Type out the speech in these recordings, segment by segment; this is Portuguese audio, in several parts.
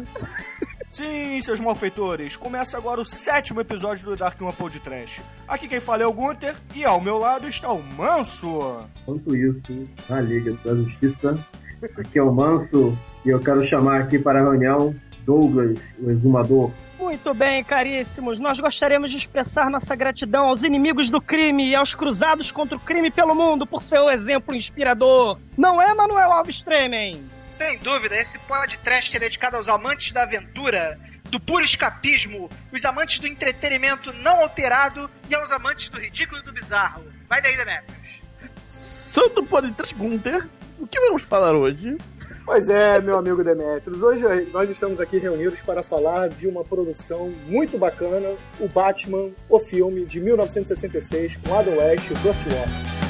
Onomatopeia! Sim, seus malfeitores, começa agora o sétimo episódio do Dark One Podcast. Aqui quem fala é o Gunter e ao meu lado está o Manso. Quanto isso, na Liga da Justiça, aqui é o Manso e eu quero chamar aqui para a reunião Douglas, o exumador. Muito bem, caríssimos. Nós gostaríamos de expressar nossa gratidão aos inimigos do crime e aos cruzados contra o crime pelo mundo por seu exemplo inspirador. Não é, Manuel Alves Tremen? Sem dúvida, esse podcast é dedicado aos amantes da aventura, do puro escapismo, os amantes do entretenimento não alterado e aos amantes do ridículo e do bizarro. Vai daí, Demetrius. Santo Podcast Gunter, o que vamos falar hoje? Pois é, meu amigo Demetrius. Hoje nós estamos aqui reunidos para falar de uma produção muito bacana, o Batman, o filme de 1966, com Adam West e Kurt Walker.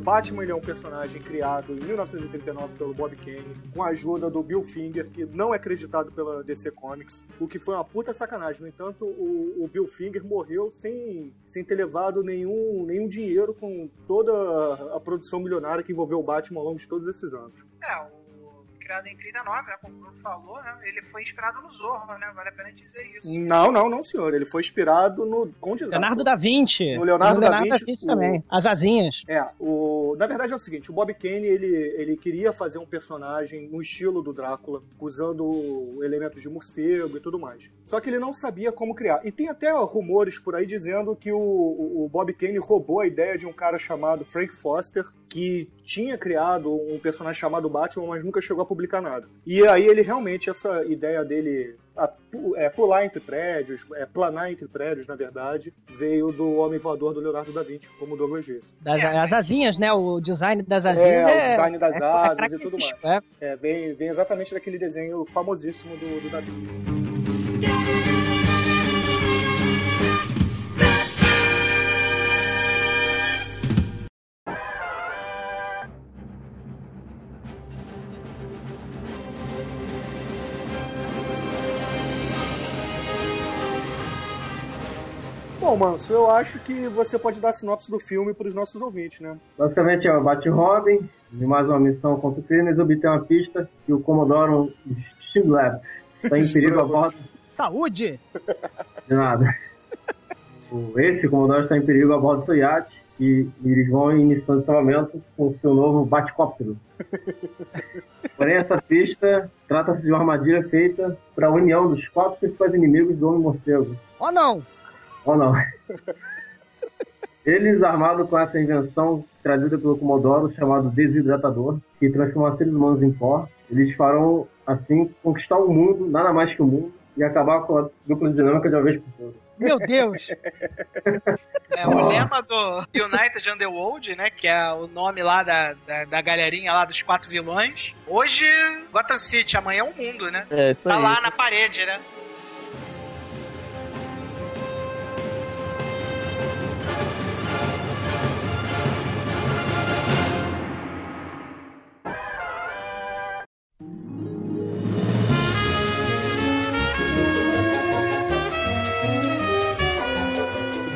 O Batman ele é um personagem criado em 1939 pelo Bob Kane, com a ajuda do Bill Finger, que não é acreditado pela DC Comics, o que foi uma puta sacanagem. No entanto, o, o Bill Finger morreu sem, sem ter levado nenhum, nenhum dinheiro com toda a, produção milionária que envolveu o Batman ao longo de todos esses anos. É, o criado em 39, né, como o Bruno falou, né, ele foi inspirado no Zorro, né, vale a pena dizer isso. Não, não, não, senhor. Ele foi inspirado no Conde Leonardo da Vinci. No Leonardo, No da Leonardo Vinci. da Vinci o- também. As asinhas. É, o... na verdade é o seguinte, o Bob Kane, ele, ele queria fazer um personagem no estilo do Drácula, usando elementos de morcego e tudo mais. Só que ele não sabia como criar. E tem até rumores por aí dizendo que o, o o Bob Kane roubou a ideia de um cara chamado Frank Foster, que tinha criado um personagem chamado Batman, mas nunca chegou a publicar nada. E aí ele realmente, essa ideia dele a é, pular entre prédios, é, planar entre prédios, na verdade, veio do Homem Voador do Leonardo da Vinci, como o Douglas disse. Das, É. As asinhas, né? O design das asinhas. É, o design das é- asas é e tudo mais. é. É, vem, vem exatamente daquele desenho famosíssimo do, do Davi. Bom, Manso, eu acho que você pode dar a sinopse do filme para os nossos ouvintes, né? Basicamente é o Bat-Robin, de mais uma missão contra o crime, eles obtêm uma pista que o Commodore Stimlab está em perigo a bordo Saúde! de nada. O- Esse Commodore está em perigo a bordo do seu iate e eles vão em missão de salvamento com o seu novo Batcóptero. Porém, essa pista trata-se de uma armadilha feita para a união dos quatro principais inimigos do Homem-Morcego. Oh, não! Ou não? Eles, armados com essa invenção trazida pelo Comodoro, chamado desidratador, que transforma seres humanos em pó, eles farão, assim, conquistar o mundo, nada mais que o mundo, e acabar com a dupla dinâmica de uma vez por todas. Meu Deus! É, o lema do United Underworld, né, que é o nome lá da, da, da galerinha lá dos quatro vilões. Hoje, Gotham City, amanhã é o mundo, né? É, isso Tá aí. lá na parede, né?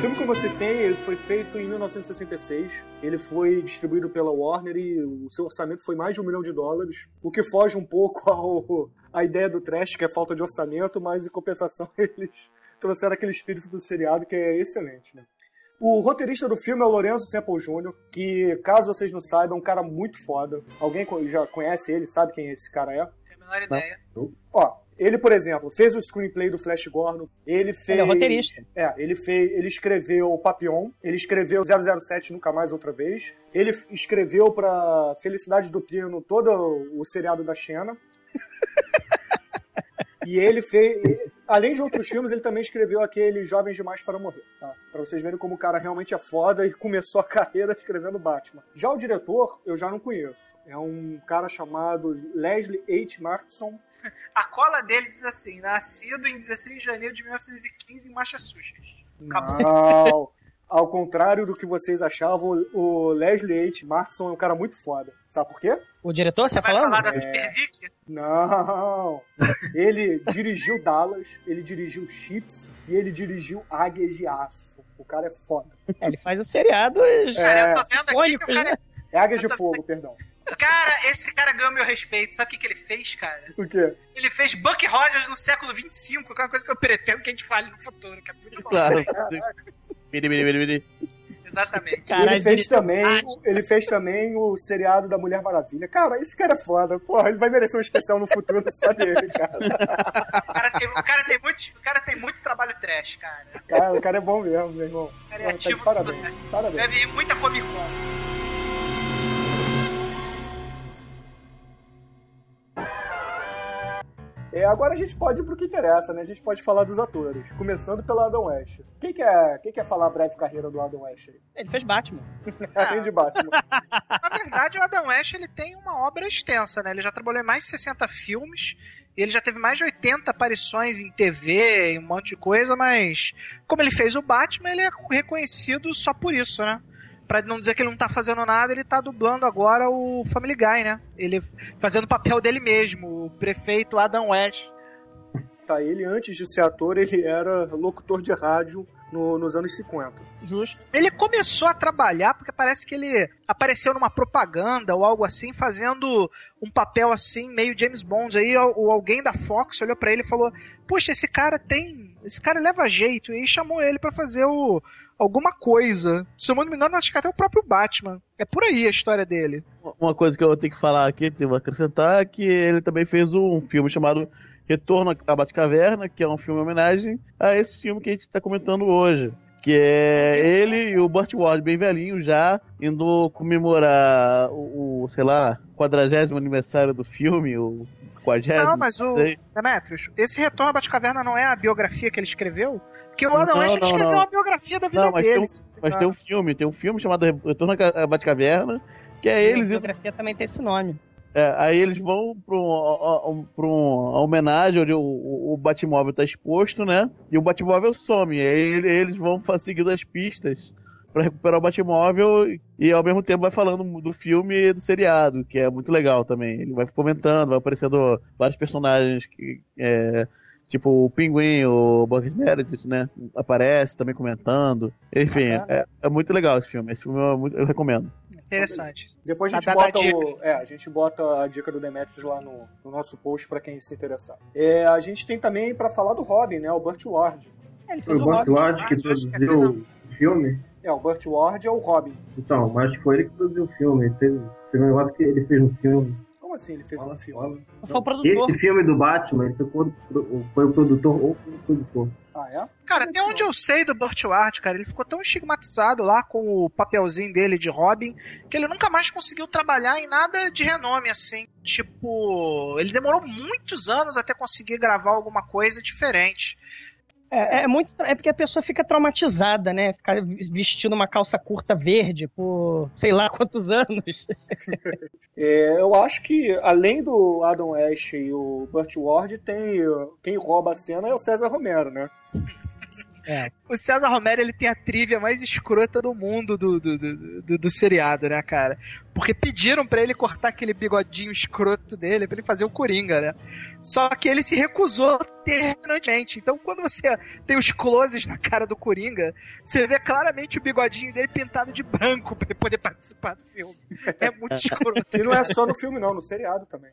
Filme que você tem, ele foi feito em 1966. Ele foi distribuído pela Warner e o seu orçamento foi mais de um milhão de dólares, o que foge um pouco ao, à ideia do trash, que é falta de orçamento, mas em compensação eles trouxeram aquele espírito do seriado que é excelente, né? O roteirista do filme é o Lorenzo Semple Jr., que, caso vocês não saibam, é um cara muito foda. Alguém já conhece ele, sabe quem esse cara é? Tem a menor ideia. Ó, ele, por exemplo, fez o screenplay do Flash Gordon. Ele fez. Ele é roteirista. É, ele fez. Ele escreveu o Papillon. Ele escreveu 007 Nunca Mais Outra Vez. Ele escreveu pra Felicidade do Pino todo o seriado da Xena. e ele fez. Além de outros filmes, ele também escreveu aquele Jovens Demais para Morrer, tá? Pra vocês verem como o cara realmente é foda e começou a carreira escrevendo Batman. Já o diretor, eu já não conheço. É um cara chamado Leslie H. Martinson. A cola dele diz assim: nascido em 16 de janeiro de 1915 em Massachusetts. Acabou. Não. Ao contrário do que vocês achavam, o Leslie H. Martinson é um cara muito foda. Sabe por quê? O diretor, você tá Vai falando? falar da É. Super Vic? Não! Ele dirigiu Dallas, ele dirigiu Chips e ele dirigiu Águias de Aço. O cara é foda. É, ele faz o seriado. Cara, É, eu tô vendo aqui que o cara... né? é Águias de Fogo, perdão. Cara, esse cara ganhou meu respeito. Sabe o que, que ele fez, cara? O quê? Ele fez Buck Rogers no século XXV, que é uma coisa que eu pretendo que a gente fale no futuro, que é muito bom. Claro. Biri, biri, biri, biri. Exatamente. Caralho, ele fez também, ele fez também o seriado da Mulher Maravilha. Cara, esse cara é foda. Porra, ele vai merecer um especial no futuro só dele, cara. O cara tem, o cara tem, muito, o cara tem muito trabalho trash, cara. cara o cara é bom mesmo, meu irmão. O cara Porra, é tá de ativo. parabéns. Parabéns. Deve ir muita Comic Con. É, agora a gente pode ir pro que interessa, né? A gente pode falar dos atores. Começando pelo Adam West. Quem quer, quem quer falar a breve carreira do Adam West aí? Ele fez Batman. Além de Batman. Na verdade, o Adam West ele tem uma obra extensa, né? Ele já trabalhou em mais de 60 filmes. E ele já teve mais de 80 aparições em TV, em um monte de coisa, mas como ele fez o Batman, ele é reconhecido só por isso, né? Pra não dizer que ele não tá fazendo nada, ele tá dublando agora o Family Guy, né? Ele fazendo o papel dele mesmo, o prefeito Adam West. Tá, ele antes de ser ator, ele era locutor de rádio no- nos anos 50. Justo. Ele começou a trabalhar porque parece que ele apareceu numa propaganda ou algo assim, fazendo um papel assim, meio James Bond. Aí al- o alguém da Fox olhou pra ele e falou: Poxa, esse cara tem. Esse cara leva jeito. E aí chamou ele pra fazer o. Alguma coisa. Se eu não me engano, acho que até o próprio Batman. É por aí a história dele. Uma coisa que eu tenho que falar aqui, que eu vou acrescentar, é que ele também fez um filme chamado Retorno à Batcaverna, que é um filme em homenagem a esse filme que a gente está comentando hoje. Que é ele e o Burt Ward, bem velhinho já, indo comemorar o, o, sei lá, quadragésimo aniversário do filme, o quadragésimo. Não, mas o-. Demetrius, esse Retorno à Batcaverna não é a biografia que ele escreveu? Porque o Adam Não, West escreveu não. uma biografia da vida Não, mas dele. tem um- Mas tem um filme, tem um filme chamado Retorno à Batcaverna, que é a eles indo biografia também tem esse nome. É, aí eles vão pra, um, um, pra uma homenagem onde o, o, o Batmóvel tá exposto, né? E o Batmóvel some. Aí ele- eles vão seguindo as pistas pra recuperar o Batmóvel e ao mesmo tempo vai falando do filme e do seriado, que é muito legal também. Ele vai comentando, vai aparecendo vários personagens que. É, tipo o Pinguim, o Bucket Meredith, né? Aparece também comentando. Enfim, é, é muito legal esse filme. Esse filme eu, muito- eu recomendo. Interessante. Depois a gente Tá bota dica. o, é, a gente bota a dica do Demetrius lá no, no nosso post pra quem se interessar. É, a gente tem também pra falar do Robin, né? O Burt Ward. Fez o Burt. Ward que que é produziu o filme. É, o Burt Ward é o Robin. Então, mas foi ele que produziu o filme. Ele fez, teve um negócio que ele fez um filme. Como assim ele fez um filme? fala. Foi o produtor. Esse filme do Batman, foi, o- foi o produtor ou foi o produtor. Ah, é? Cara, até onde eu sei do Burt Ward, cara, ele ficou tão estigmatizado lá com o papelzinho dele de Robin que ele nunca mais conseguiu trabalhar em nada de renome, assim. Tipo, ele demorou muitos anos até conseguir gravar alguma coisa diferente. É, é muito. É porque a pessoa fica traumatizada, né? Ficar vestindo uma calça curta verde por sei lá quantos anos. É, eu acho que, além do Adam West e o Burt Ward, tem quem rouba a cena é o César Romero, né? O César Romero, ele tem a trivia mais escrota do mundo do, do, do, do- do seriado, né, cara? Porque pediram pra ele cortar aquele bigodinho escroto dele pra ele fazer o Coringa, né? Só que ele se recusou terminantemente. Então, quando você tem os closes na cara do Coringa, você vê claramente o bigodinho dele pintado de branco pra ele poder participar do filme. É muito escroto. E não é só no filme, não, no seriado também.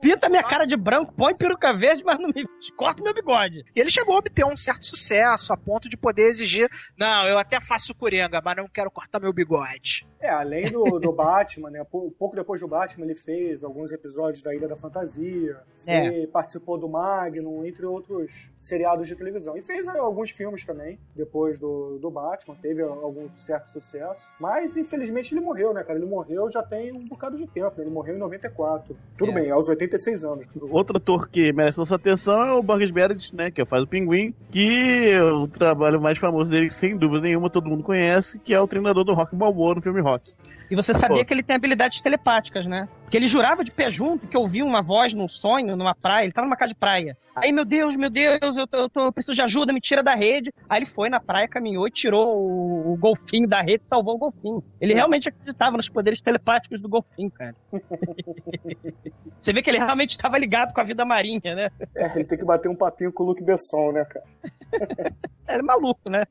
Pinta minha Nossa. cara de branco, põe peruca verde, mas não me corta meu bigode. E ele chegou a obter um certo sucesso, a ponto de poder exigir: não, eu até faço Coringa, mas não quero cortar meu bigode. É, além do, do Batman, né? pou- Pouco depois do Batman, ele fez alguns episódios da Ilha da Fantasia, É. participou do Magnum, entre outros seriados de televisão. E fez eh, alguns filmes também, depois do, do Batman, teve algum certo sucesso. Mas, infelizmente, ele morreu, né, cara? Ele morreu já tem um bocado de tempo, né? Ele morreu em 94. Tudo É. bem, aos 86 anos. Outro ator que merece nossa atenção é o Burgess Meredith, né? Que faz o Pinguim. Que o trabalho mais famoso dele, sem dúvida nenhuma, todo mundo conhece, que é o treinador do Rock Balboa no filme Rock. E você sabia Pô. que ele tem habilidades telepáticas, né? Porque ele jurava de pé junto que ouvia uma voz num sonho, numa praia. Ele tava numa casa de praia. Aí, meu Deus, meu Deus, eu, tô, eu, tô, eu preciso de ajuda, me tira da rede. Aí ele foi na praia, caminhou e tirou o, o golfinho da rede e salvou o golfinho. Ele realmente acreditava nos poderes telepáticos do golfinho, cara. você vê que ele realmente estava ligado com a vida marinha, né? É, ele tem que bater um papinho com o Luke Besson, né, cara? Ele é maluco, né?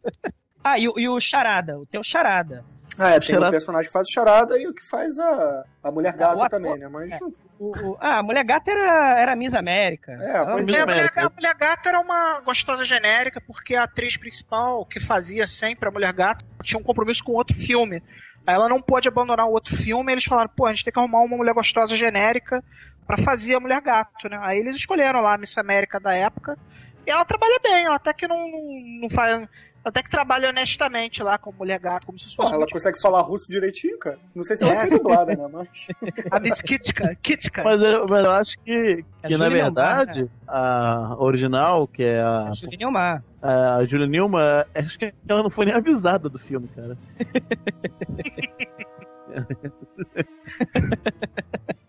Ah, e, e o Charada, o teu Charada. Ah, é, tem Charada- o personagem que faz o charada e o que faz a, a mulher o gata também, né? Mas é. O, o- ah, a mulher gata era, era Miss América. É, É, a, América. mulher, a Mulher Gata era uma gostosa genérica, porque a atriz principal, que fazia sempre a Mulher Gata, tinha um compromisso com outro filme. Aí ela não pôde abandonar o outro filme, e eles falaram, pô, a gente tem que arrumar uma mulher gostosa genérica pra fazer a Mulher Gato, né? Aí eles escolheram lá a Miss América da época, e ela trabalha bem, ela até que não, não, não faz... Até que trabalha honestamente lá com Mulher Gato, como se fosse Porra, ela consegue falar russo direitinho, cara. Não sei se ela É. foi dublada, né? Mas. a Miss Kitka. Kitka. Mas eu, mas eu acho que, É que na Julie verdade, a original, que é a, Julie Newmar. a Julia Newman, acho que ela não foi nem avisada do filme, cara.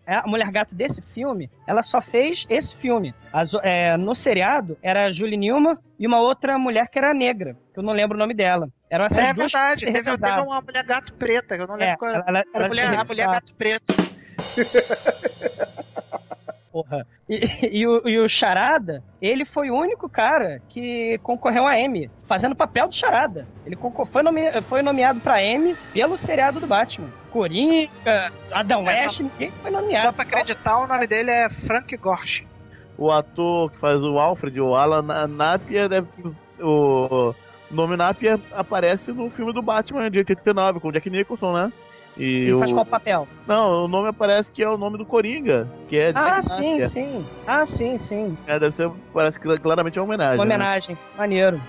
É, a Mulher Gato desse filme, ela só fez esse filme. As é, no seriado, era a Julie Newman e uma outra mulher que era negra, que eu não lembro o nome dela. Eram essas É duas verdade, teve, teve uma mulher gato preta, que eu não lembro É, qual ela, era. ela, Era ela a mulher, a mulher gato preto. porra. E, e o, e o Charada, ele foi o único cara que concorreu a Emmy, fazendo o papel do Charada. Ele foi, nome- foi nomeado pra Emmy pelo seriado do Batman. Coringa, Adam É, West, ninguém foi nomeado. Só pra acreditar, o nome dele é Frank Gorsh. O ator que faz o Alfred, o Alan Na- Napier, deve, o nome Napier aparece no filme do Batman de 89, com o Jack Nicholson, né? E Ele o... faz qual papel? Não, o nome aparece que é o nome do Coringa, que é Ah, sim, sim. Ah, sim, sim. É, deve ser, parece que claramente é uma homenagem. Uma né? homenagem. Maneiro.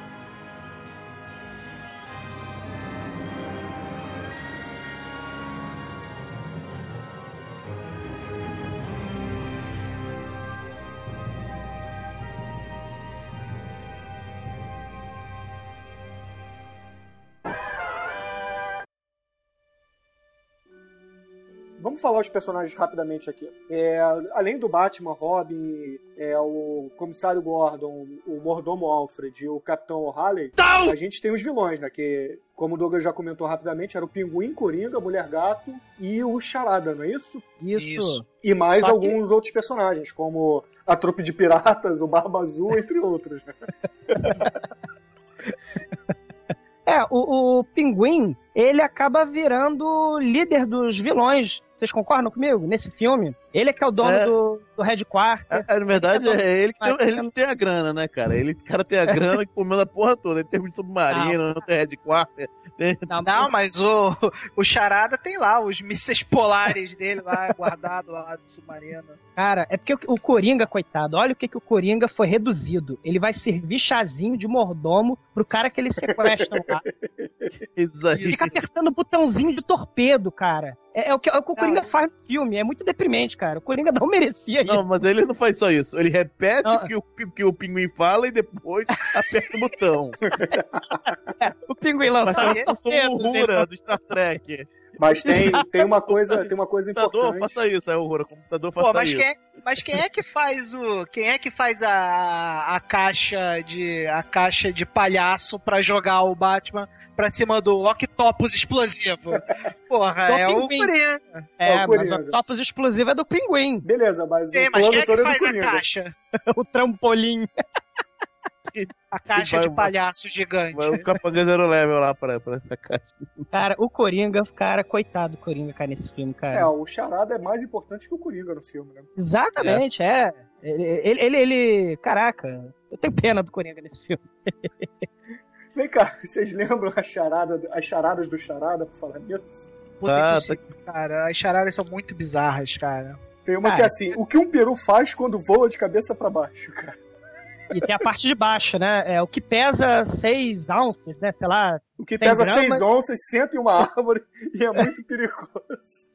Vamos falar os personagens rapidamente aqui. É, além do Batman, Robin, é, o Comissário Gordon, o Mordomo Alfred e o Capitão O'Halley, a gente tem os vilões, né? Que, como o Douglas já comentou rapidamente, era o Pinguim, Coringa, Mulher Gato e o Charada, não é isso? Isso. E mais Só que- alguns outros personagens, como a Trupe de Piratas, o Barba Azul, entre outros. Né? É, o, o Pinguim, ele acaba virando líder dos vilões. Vocês concordam comigo? Nesse filme? Ele é que é o dono É. do, do Red Quarter. É, é, na verdade, é ele que tem, ele que tem a grana, né, cara? Ele, cara tem a grana que comendo a porra toda. Ele tem de submarino, não tem headquarter. Não, Não, mas o, o Charada tem lá os mísseis polares dele lá, guardado lá do submarino. Cara, é porque o, o Coringa, coitado, olha o que, que o Coringa foi reduzido. Ele vai servir chazinho de mordomo pro cara que eles sequestram lá. Isso aí. Fica apertando o botãozinho de torpedo, cara. É, é o que, é o que o Coringa faz no filme. É muito deprimente, cara. O Coringa não merecia isso. Não, mas ele não faz só isso. Ele repete Não. que o, que o pinguim fala e depois aperta o botão. É, o Pinguim lançava é os torpedos. do Star Trek. Mas tem, tem uma coisa, tem uma coisa Computador, importante. faça isso. É o Uhura. Computador, faça Pô, mas isso. quem, é, mas quem é que faz o. Quem é que faz a, a caixa de. a caixa de palhaço pra jogar o Batman pra cima do Octopus explosivo? Porra, Do é o. Coringa. É, É o mas o Topos Explosivo é do Pinguim. Beleza, mas Sim, o mas quem é que produtor é faz a Coringa. caixa? o trampolim. A caixa vai- de palhaço gigante. Vai o Capanga Zero Level lá pra, pra essa caixa. Cara, o Coringa, cara, coitado do Coringa, cara, nesse filme, cara. É, o Charada é mais importante que o Coringa no filme, né? Exatamente, é. Ele, ele, ele, ele- Caraca, eu tenho pena do Coringa nesse filme. Vem cá, vocês lembram a charada, as charadas do Charada, por falar nisso? Puta Tá, que pariu, cara. As charadas são muito bizarras, cara. Tem uma que é assim, o que um peru faz quando voa de cabeça pra baixo, cara? E tem a parte de baixo, né? É o que pesa 6 ounces, né? Sei lá. O que pesa grama. 6 onças, senta em uma árvore e é muito perigoso.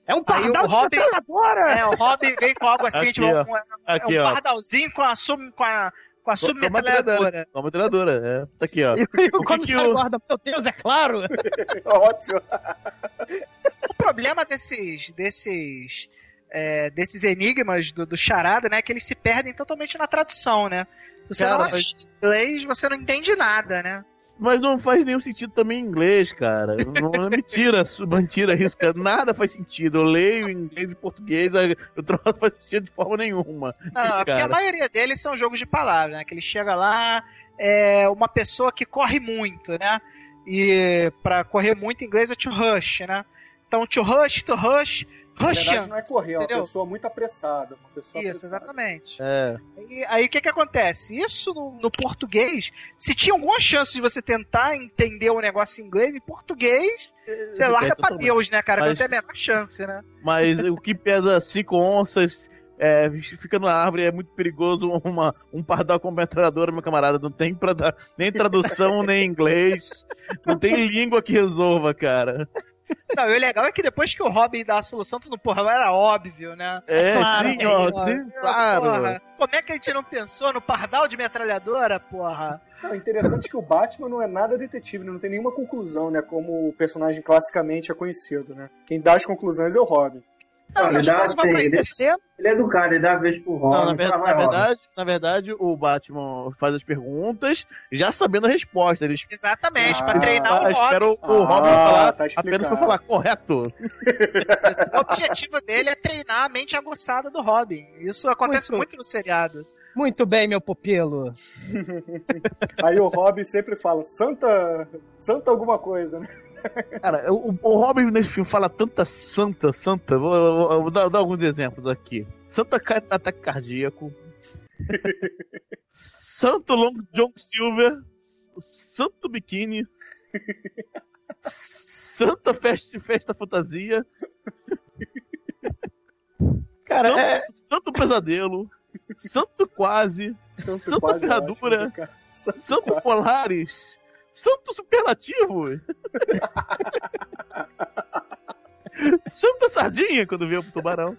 É um pardal o Robin-! É, o Robin vem com algo assim, Aqui, tipo, ó. um, é Aqui, um ó. pardalzinho com a, com a, com a Com- com a submetralhadora. Treinadora, é. Tá aqui, ó. E o que comissário que o- Gordon, meu Deus, é claro! Óbvio. O problema desses. desses. é, desses enigmas do, do charada, né? Que eles se perdem totalmente na tradução, né? Se você Cara, não mas- inglês, você não entende nada, né? Mas não faz nenhum sentido também em inglês, cara. Não, não é mentira, mentira isso, cara. Nada faz sentido. Eu leio em inglês e português, o troço não faz sentido de forma nenhuma. Não, é porque a maioria deles são jogos de palavras, né? Que ele chega lá, é uma pessoa que corre muito, né? E pra correr muito em inglês é to rush, né? Então, to rush, to rush, Na rush. verdade, não é correr, é uma pessoa muito apressada. Uma pessoa Isso, apressada. exatamente. É. E aí o que que acontece? Isso no, no português, se tinha alguma chance de você tentar entender o negócio em inglês, em português, você É, larga pra totalmente. Deus, né, cara? Que Mas- não tem a menor chance, né? Mas o que pesa cinco onças é, fica na árvore é muito perigoso. Uma, um pardal com metralhadora, meu camarada. Não tem pra dar nem tradução, nem inglês. Não tem língua que resolva, cara. Não, e o legal é que depois que o Robin dá a solução, tudo, porra, era óbvio, né? É, claro, sim, é, ó, Porra, sim, claro. porra, como é que a gente não pensou no pardal de metralhadora, porra? Não, interessante que o Batman não é nada detetive, né? não tem nenhuma conclusão, né? Como o personagem classicamente é conhecido, né? Quem dá as conclusões é o Robin. Não, Ele mas dá- tem- ele-. Ele é do cara, ele dá a vez pro Robin. Não, na, ver- fala, na Robin. verdade, na verdade, o Batman faz as perguntas já sabendo a resposta. Ele Exatamente, Ah, pra treinar Ah, o Robin. espera o, o Ah, Robin falar tá apenas pra falar correto. O objetivo dele é treinar a mente aguçada do Robin. Isso acontece Muito. muito no seriado. Muito bem, meu pupilo. Aí o Robin sempre fala, Santa. Santa alguma coisa, né? Cara, o, o Robin nesse filme fala tanta santa, santa. Vou, vou- vou dar, dar alguns exemplos aqui. Santa ataque cardíaco. Santo Long John Silver. Santo Biquíni. Santa Festa, festa Fantasia. Cara, Santo, é, Santo Pesadelo. Santo Quase. Santo Santa quase Ferradura. ótimo. Santo Santo quase. Polares. Santo Superlativo. Santa Sardinha quando veio pro tubarão.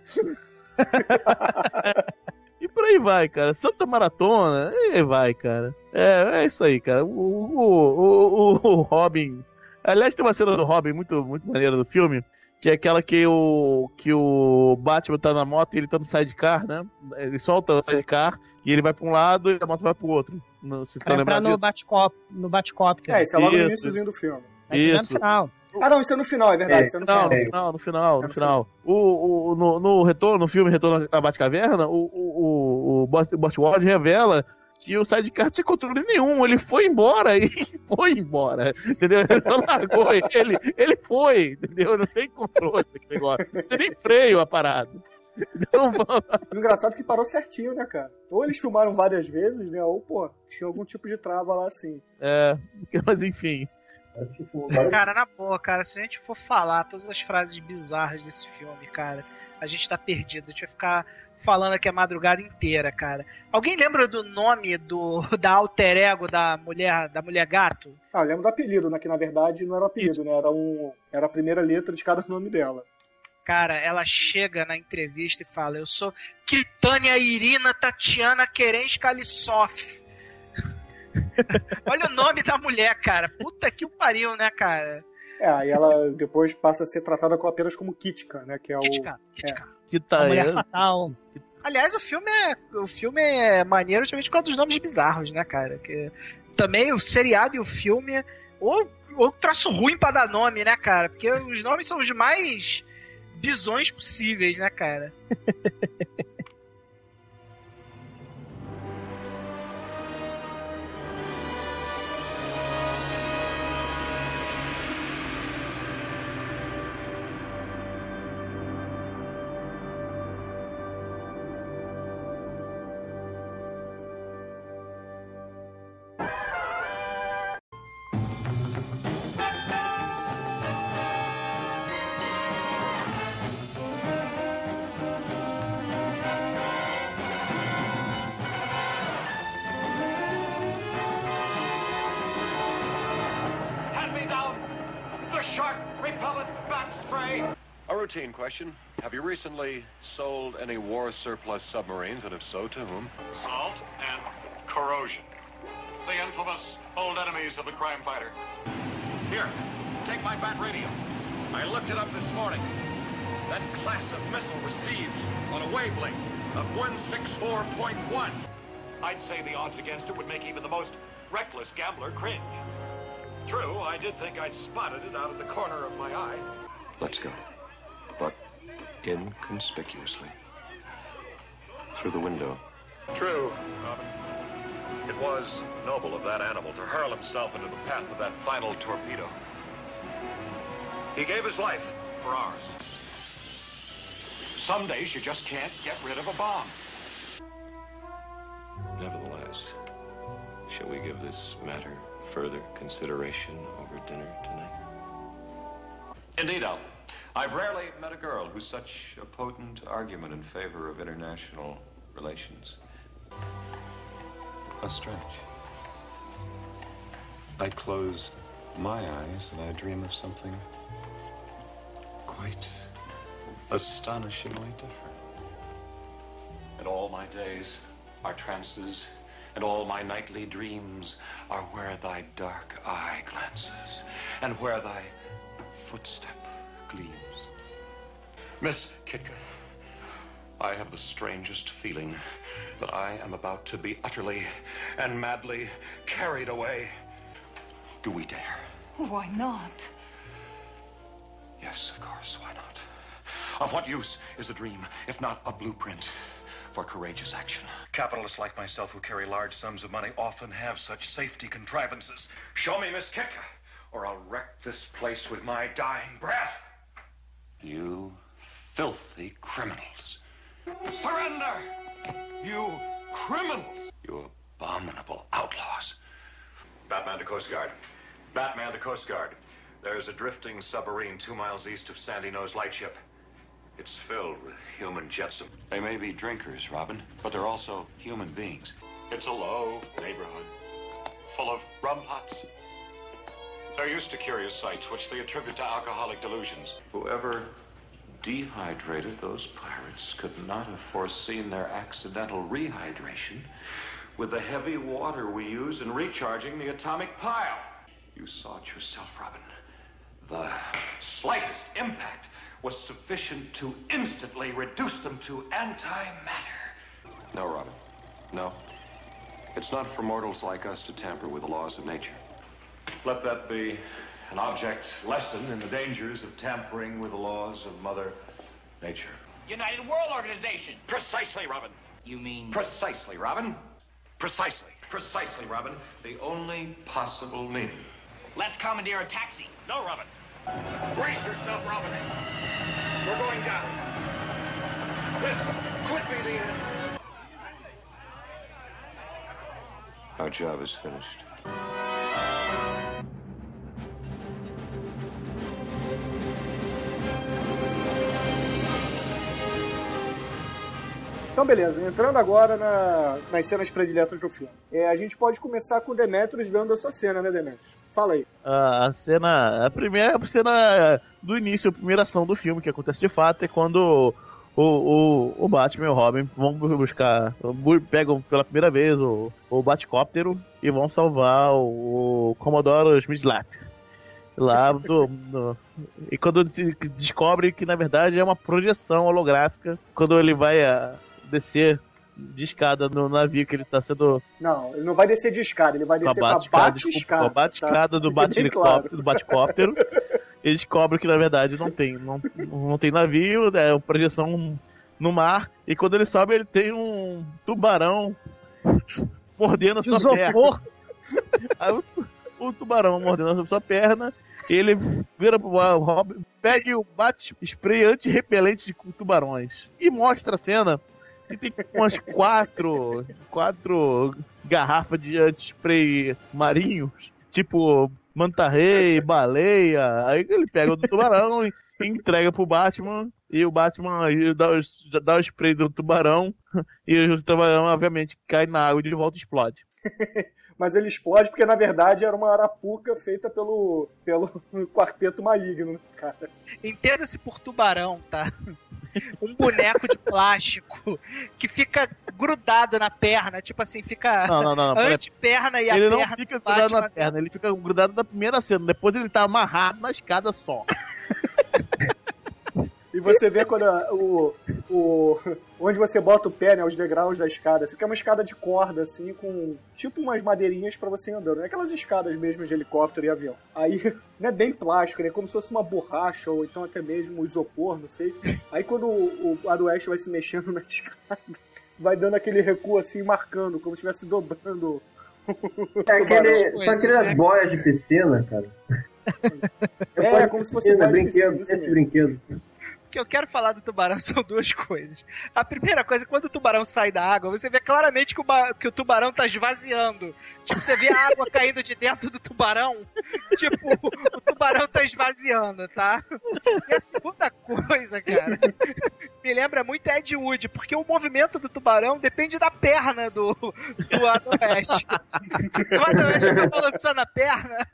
e por aí vai, cara. Santa Maratona. E vai, cara. É, é isso aí, cara. O, o, o, o, o Robin. Aliás, tem uma cena do Robin muito, muito maneira do filme. Que é aquela que o, que o Batman tá na moto e ele tá no sidecar, né? Ele solta o sidecar e ele vai pra um lado e a moto vai pro outro. No, se tá pra entrar no Batcop, no Batcopter. É, isso é logo no Isso. iníciozinho do filme. Vai chegar no isso. final. Ah, não, isso é no final, é verdade. É, isso é no Não, final. no É. final, no final, É no no final. O, o, no, no retorno, no filme Retorno à Batcaverna, o, o, o, o Bot- revela que o sidecar tinha controle nenhum, ele foi embora e foi embora, entendeu? Ele só largou ele, ele foi, entendeu? Não tem controle daquele negócio, não tem nem freio a parada. Então, O engraçado é que parou certinho, né, cara? Ou eles filmaram várias vezes, né? Ou, pô, tinha algum tipo de trava lá assim. é, mas enfim. É tipo, Cara, na boa, cara, se a gente for falar todas as frases bizarras desse filme, cara, a gente tá perdido. A gente vai ficar falando aqui a madrugada inteira, cara. Alguém lembra do nome do da alter ego da mulher, da mulher gato? Ah, eu lembro do apelido, né? Que na verdade não era o apelido, né? Era, um, era a primeira letra de cada nome dela. Cara, ela chega na entrevista e fala: Eu sou Kitânia Irina Tatiana Querens Kalissoff. Olha o nome da mulher, cara. Puta que o pariu, né, cara? É, aí ela depois passa a ser tratada com- apenas como Kitka, né? Que é o. Kitka, Kitka. Que A tá mulher fatal. Aliás, o filme é o filme é maneiro justamente por causa dos nomes bizarros, né, cara? Que também o seriado e o filme ou ou traço ruim pra dar nome, né, cara? Porque os nomes são os mais bizões possíveis, né, cara? routine question. Have you recently sold any war surplus submarines, and if so, to whom? Salt and corrosion. The infamous old enemies of the crime fighter. Here, take my bat radio. I looked it up this morning. That class of missile receives on a wavelength of 164.1. I'd say the odds against it would make even the most reckless gambler cringe. True, I did think I'd spotted it out of the corner of my eye. Let's go. Inconspicuously. Through the window. True, Robin. It was noble of that animal to hurl himself into the path of that final torpedo. He gave his life for ours. Some days you just can't get rid of a bomb. Nevertheless, shall we give this matter further consideration over dinner tonight? Indeed, Al. I've rarely met a girl who's such a potent argument in favor of international relations. How strange. I close my eyes and I dream of something quite astonishingly different. And all my days are trances, and all my nightly dreams are where thy dark eye glances, and where thy footstep gleams. Miss Kitka, I have the strangest feeling that I am about to be utterly and madly carried away. Do we dare? Why not? Yes, of course, why not? Of what use is a dream, if not a blueprint for courageous action? Capitalists like myself who carry large sums of money often have such safety contrivances. Show me Miss Kitka, or I'll wreck this place with my dying breath. You filthy criminals. Surrender! You criminals! You abominable outlaws. Batman to Coast Guard. Batman to Coast Guard. There's a drifting submarine two miles east of Sandy Nose Lightship. It's filled with human jetsam. They may be drinkers, Robin, but they're also human beings. It's a low neighborhood, full of rum huts. They're used to curious sights, which they attribute to alcoholic delusions. Whoever dehydrated those pirates could not have foreseen their accidental rehydration With the heavy water we use in recharging the atomic pile. You saw it yourself, Robin. The slightest impact was sufficient to instantly reduce them to antimatter. No, Robin. No. It's not for mortals like us to tamper with the laws of nature. Let that be an object lesson in the dangers of tampering with the laws of Mother Nature. United World Organization. Precisely, Robin. You mean Precisely, Robin. Precisely. Precisely, Robin. The only possible meaning. let's commandeer a taxi. No, Robin. Brace yourself, Robin. We're going down. This could be the end. Our job is finished. Então, beleza. Entrando agora na- nas cenas prediletas do filme. É, a gente pode começar com Demetrius dando a sua cena, né, Demetrius? Fala aí. A cena. A primeira cena do início, a primeira ação do filme que acontece de fato é quando o, o, o Batman e o Robin vão buscar. bu- Pegam pela primeira vez o, o Batcóptero e vão salvar o, o Commodore Smith-Lap. Lá do, e quando descobre que na verdade é uma projeção holográfica, quando ele vai a, descer de escada no navio que ele tá sendo Não, ele não vai descer de escada, ele vai descer com a bate-escada, desculpa, bate-escada. do bate-helicóptero, claro. do bate-cóptero. Ele descobre que na verdade não tem, não, não tem navio, é uma projeção no mar. E quando ele sobe, ele tem um tubarão mordendo a sua perna. isopor. Aí o, o tubarão mordendo a sua perna. Ele vira pro Robin, pega o bate spray anti-repelente de tubarões. E mostra a cena que tem umas quatro, quatro garrafas de anti-spray marinhos, tipo manta-rei, baleia. Aí ele pega o do tubarão e entrega pro Batman. E o Batman aí dá, o- dá o spray do tubarão. E o tubarão, obviamente, cai na água e de volta explode. Mas ele explode porque, na verdade, era uma arapuca feita pelo, pelo quarteto maligno, cara. Entenda-se por tubarão, tá? Um boneco de plástico que fica grudado na perna, tipo assim, fica Não, não, não. não anteperna e a ele não perna fica do grudado na perna, ele fica grudado na primeira cena. Depois ele tá amarrado na escada só. E você vê quando a- o, o. Onde você bota o pé, né? Os degraus da escada. Assim, que é uma escada de corda, assim, com tipo umas madeirinhas pra você ir andando. É aquelas escadas mesmo de helicóptero e avião. Aí, não é bem plástico, né? Como se fosse uma borracha ou então até mesmo isopor, não sei. Aí quando o, o Aroeste vai se mexendo na escada, vai dando aquele recuo assim, marcando, como se estivesse dobrando. o É aquele, são aquelas boias de piscina, cara. É, de como se fosse piscina, de brinquedo, piscina, esse mesmo. brinquedo. Que eu quero falar do tubarão são duas coisas. A primeira coisa, quando o tubarão sai da água, você vê claramente que o, que o tubarão tá esvaziando. Tipo, você vê a água caindo de dentro do tubarão. Tipo, o tubarão tá esvaziando, tá? E a segunda coisa, cara, me lembra muito Ed Wood, porque o movimento do tubarão depende da perna do, do Adoeste. O Adoeste fica balançando a perna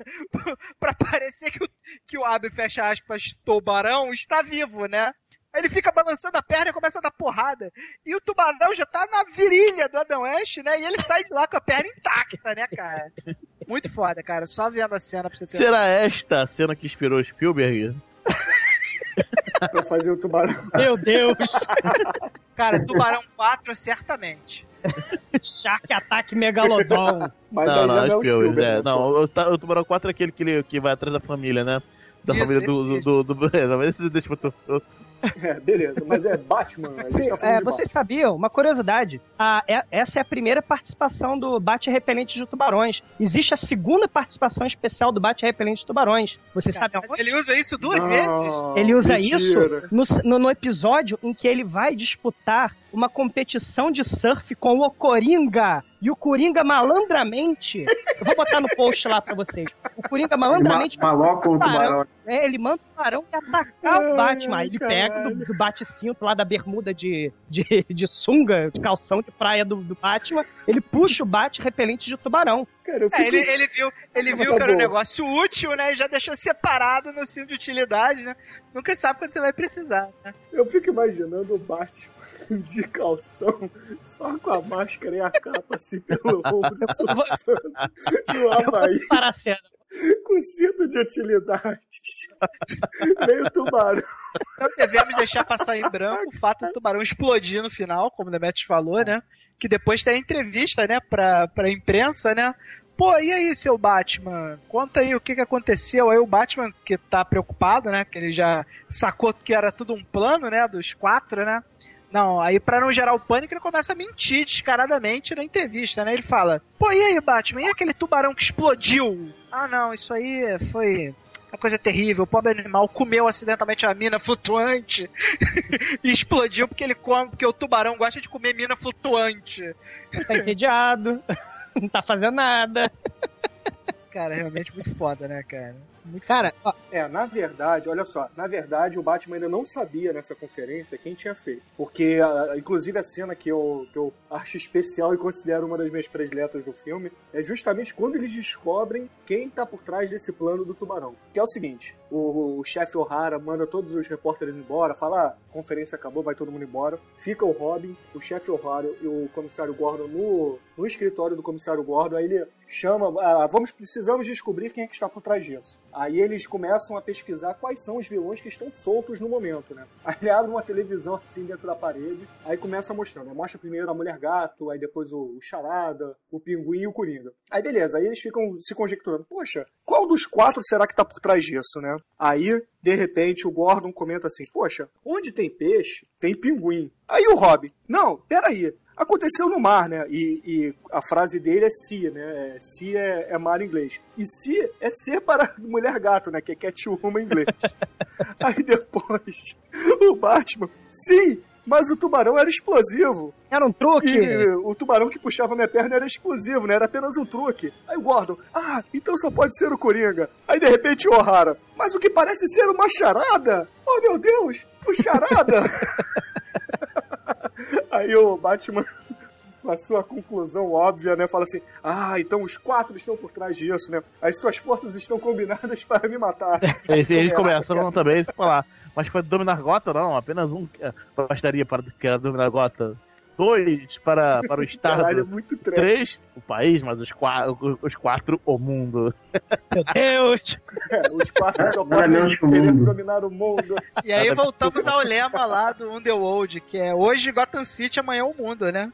pra parecer que o, que o abre e fecha aspas tubarão está vivo, né? Aí ele fica balançando a perna e começa a dar porrada. E o tubarão já tá na virilha do Adão West, né? E ele sai de lá com a perna intacta, né, cara? Muito foda, cara. Só vendo a cena pra você ter. Será esta a cena que inspirou Spielberg? pra fazer o tubarão. Meu Deus! Cara, Tubarão 4, certamente. Shark Attack Megalodon. Mas não, não, não é o Spielberg. Spielberg. é, não, o, o Tubarão 4 é aquele que, ele, que vai atrás da família, né? Da Isso, família do. esse do, do, do, é, não, esse deixa pra tu. É, beleza. Mas é Batman, a gente Sim, tá é, de vocês sabiam, uma curiosidade, a- é- essa é a primeira participação do Bate Repelente de Tubarões. Existe a segunda participação especial do Bate Repelente de Tubarões. Vocês sabem aonde? Ele usa isso duas Não, vezes? Ele usa mentira. isso no, no- no episódio em que ele vai disputar uma competição de surf com o Coringa. E o Coringa malandramente. Eu vou botar no post lá pra vocês. O Coringa malandramente. Ma- Maloca o tubarão. É, ele manda o tubarão e atacar o Batman. ai, ele caralho. pega do, do bate-cinto lá da bermuda de, de, de sunga, de calção de praia do, do Batman. Ele puxa o bate repelente de tubarão. Cara, É, ele, ele viu, ele viu Tá que era um negócio útil, né? E já deixou separado no cinto de utilidade, né? Nunca sabe quando você vai precisar, né? Eu fico imaginando o Batman de calção, só com a máscara e a capa assim pelo ombro, surfando no Havaí, Para a cena. com cinto de utilidade. Meio tubarão. Não devemos deixar passar em branco o fato do tubarão explodir no final, como o Demetrius falou, né? Que depois tem a entrevista, né, pra, pra imprensa, né? Pô, e aí, seu Batman? Conta aí o que, que aconteceu. Aí o Batman, que tá preocupado, né? Que ele já sacou que era tudo um plano, né? Dos quatro, né? Não, aí pra não gerar o pânico, ele começa a mentir descaradamente na entrevista, né? Ele fala, pô, e aí, Batman? E aquele tubarão que explodiu? Ah, não, isso aí foi uma coisa terrível. O pobre animal comeu acidentalmente a mina flutuante e explodiu porque ele come, porque o tubarão gosta de comer mina flutuante. Tá entediado. Não tá fazendo nada. Cara, é realmente muito foda, né, cara? Muito Cara, ó, É, na verdade, olha só, na verdade o Batman ainda não sabia nessa conferência quem tinha feito. Porque, ah, inclusive, a cena que eu, que eu acho especial e considero uma das minhas prediletas do filme é justamente quando eles descobrem quem tá por trás desse plano do tubarão. Que é o seguinte: o, o chefe O'Hara manda todos os repórteres embora, fala, ah, a conferência acabou, vai todo mundo embora. Fica o Robin, o chefe O'Hara e o comissário Gordon no, no escritório do comissário Gordon, aí ele chama, ah, vamos, precisamos descobrir quem é que está por trás disso. Aí eles começam a pesquisar quais são os vilões que estão soltos no momento, né? Aí abre uma televisão assim dentro da parede, aí começa mostrando? Mostra primeiro a Mulher Gato, aí depois o, o Charada, o Pinguim e o Coringa. Aí beleza, aí eles ficam se conjecturando, poxa, qual dos quatro será que tá por trás disso, né? Aí, de repente, o Gordon comenta assim, poxa, onde tem peixe, tem pinguim. Aí o Rob, não, peraí, aconteceu no mar, né? E, e a frase dele é sea, né? É, sea é, é mar em inglês. E sea é ser para mulher gato, né? Que é catwoman em inglês. Aí depois, o Batman, sim, mas o tubarão era explosivo. era um truque. E o tubarão que puxava minha perna era explosivo, né? Era apenas um truque. Aí o Gordon, ah, então só pode ser o Coringa. Aí de repente o O'Hara, mas o que parece ser uma charada? Oh meu Deus, o charada! Aí o Batman, com a sua conclusão óbvia, né, fala assim: Ah, então os quatro estão por trás disso, né? As suas forças estão combinadas para me matar. Esse, eles é. começam também a falar: ah, Mas para dominar gota não, apenas um eh, bastaria para dominar gota dois para, para o estado. Caralho, é muito trash. o país, mas os, os quatro, o mundo. Meu Deus! É, os quatro só podem querer dominar o mundo. E aí voltamos ao lema lá do Underworld, que é hoje Gotham City, amanhã o mundo, né?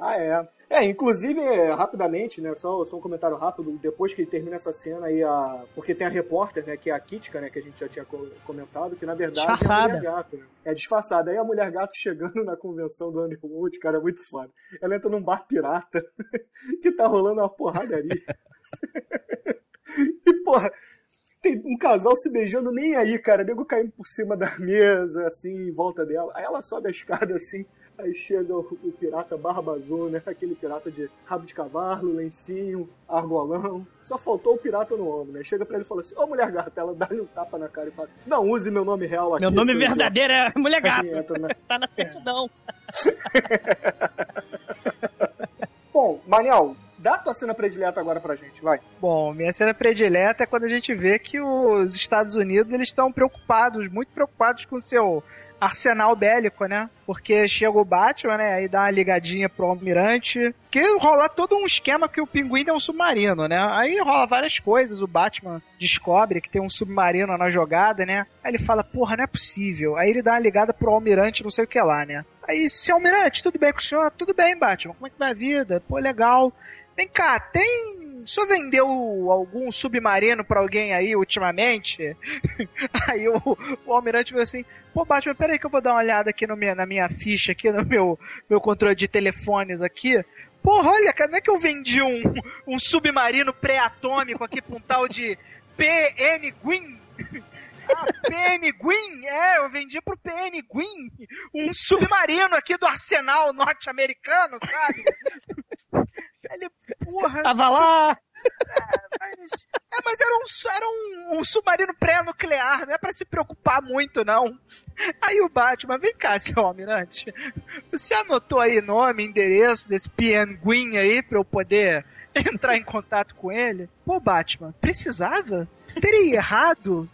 ah, é. É, inclusive, rapidamente, né, só, só um comentário rápido, depois que termina essa cena aí, a... porque tem a repórter, né, que é a Kitka, né, que a gente já tinha co- comentado, que na verdade é a Disfarçada. Mulher Gato, né? É disfarçada. Aí a Mulher Gato chegando na convenção do Underworld, cara, é muito foda. Ela entra num bar pirata, que tá rolando uma porradaria. e, porra, tem um casal se beijando nem aí, cara. Nego caindo por cima da mesa, assim, em volta dela. Aí ela sobe a escada, assim, aí chega o, o pirata Barba Azul, né? Aquele pirata de rabo de cavalo, lencinho, argolão. Só faltou o pirata no ombro, né? Chega pra ele e fala assim, ô mulher gata, ela dá-lhe um tapa na cara e fala, não use meu nome real aqui. Meu nome verdadeiro é Mulher idiota." Gato. Aí entra na- Tá na certidão. Bom, Manel, dá tua cena predileta agora pra gente, vai. Bom, minha cena predileta é quando a gente vê que os Estados Unidos eles estão preocupados, muito preocupados com o seu arsenal bélico, né? Porque chega o Batman, né? Aí dá uma ligadinha pro almirante. Que rola todo um esquema que o pinguim tem um submarino, né? Aí rola várias coisas. O Batman descobre que tem um submarino na jogada, né? Aí ele fala, porra, não é possível. Aí ele dá uma ligada pro almirante, não sei o que lá, né? Aí, se almirante, tudo bem com o senhor? Tudo bem, Batman. Como é que vai a vida? Pô, legal. Vem cá, tem. O senhor vendeu algum submarino pra alguém aí ultimamente? aí o, o almirante falou assim: Pô, Batman, peraí que eu vou dar uma olhada aqui no minha, na minha ficha, aqui no meu, meu controle de telefones aqui. Porra, olha, cara, não é que eu vendi um, um submarino pré-atômico aqui pra um tal de PN Gwyn? Ah, PN Gwyn? É, eu vendi pro PN Gwyn um submarino aqui do arsenal norte-americano, sabe? Ele, porra. Tava lá. Mas, é, mas era, um, era um, um submarino pré-nuclear, não é pra se preocupar muito, não. Aí o Batman, vem cá, seu almirante. Você anotou aí nome, endereço desse pinguim aí pra eu poder entrar em contato com ele? Pô, Batman, precisava? Teria errado?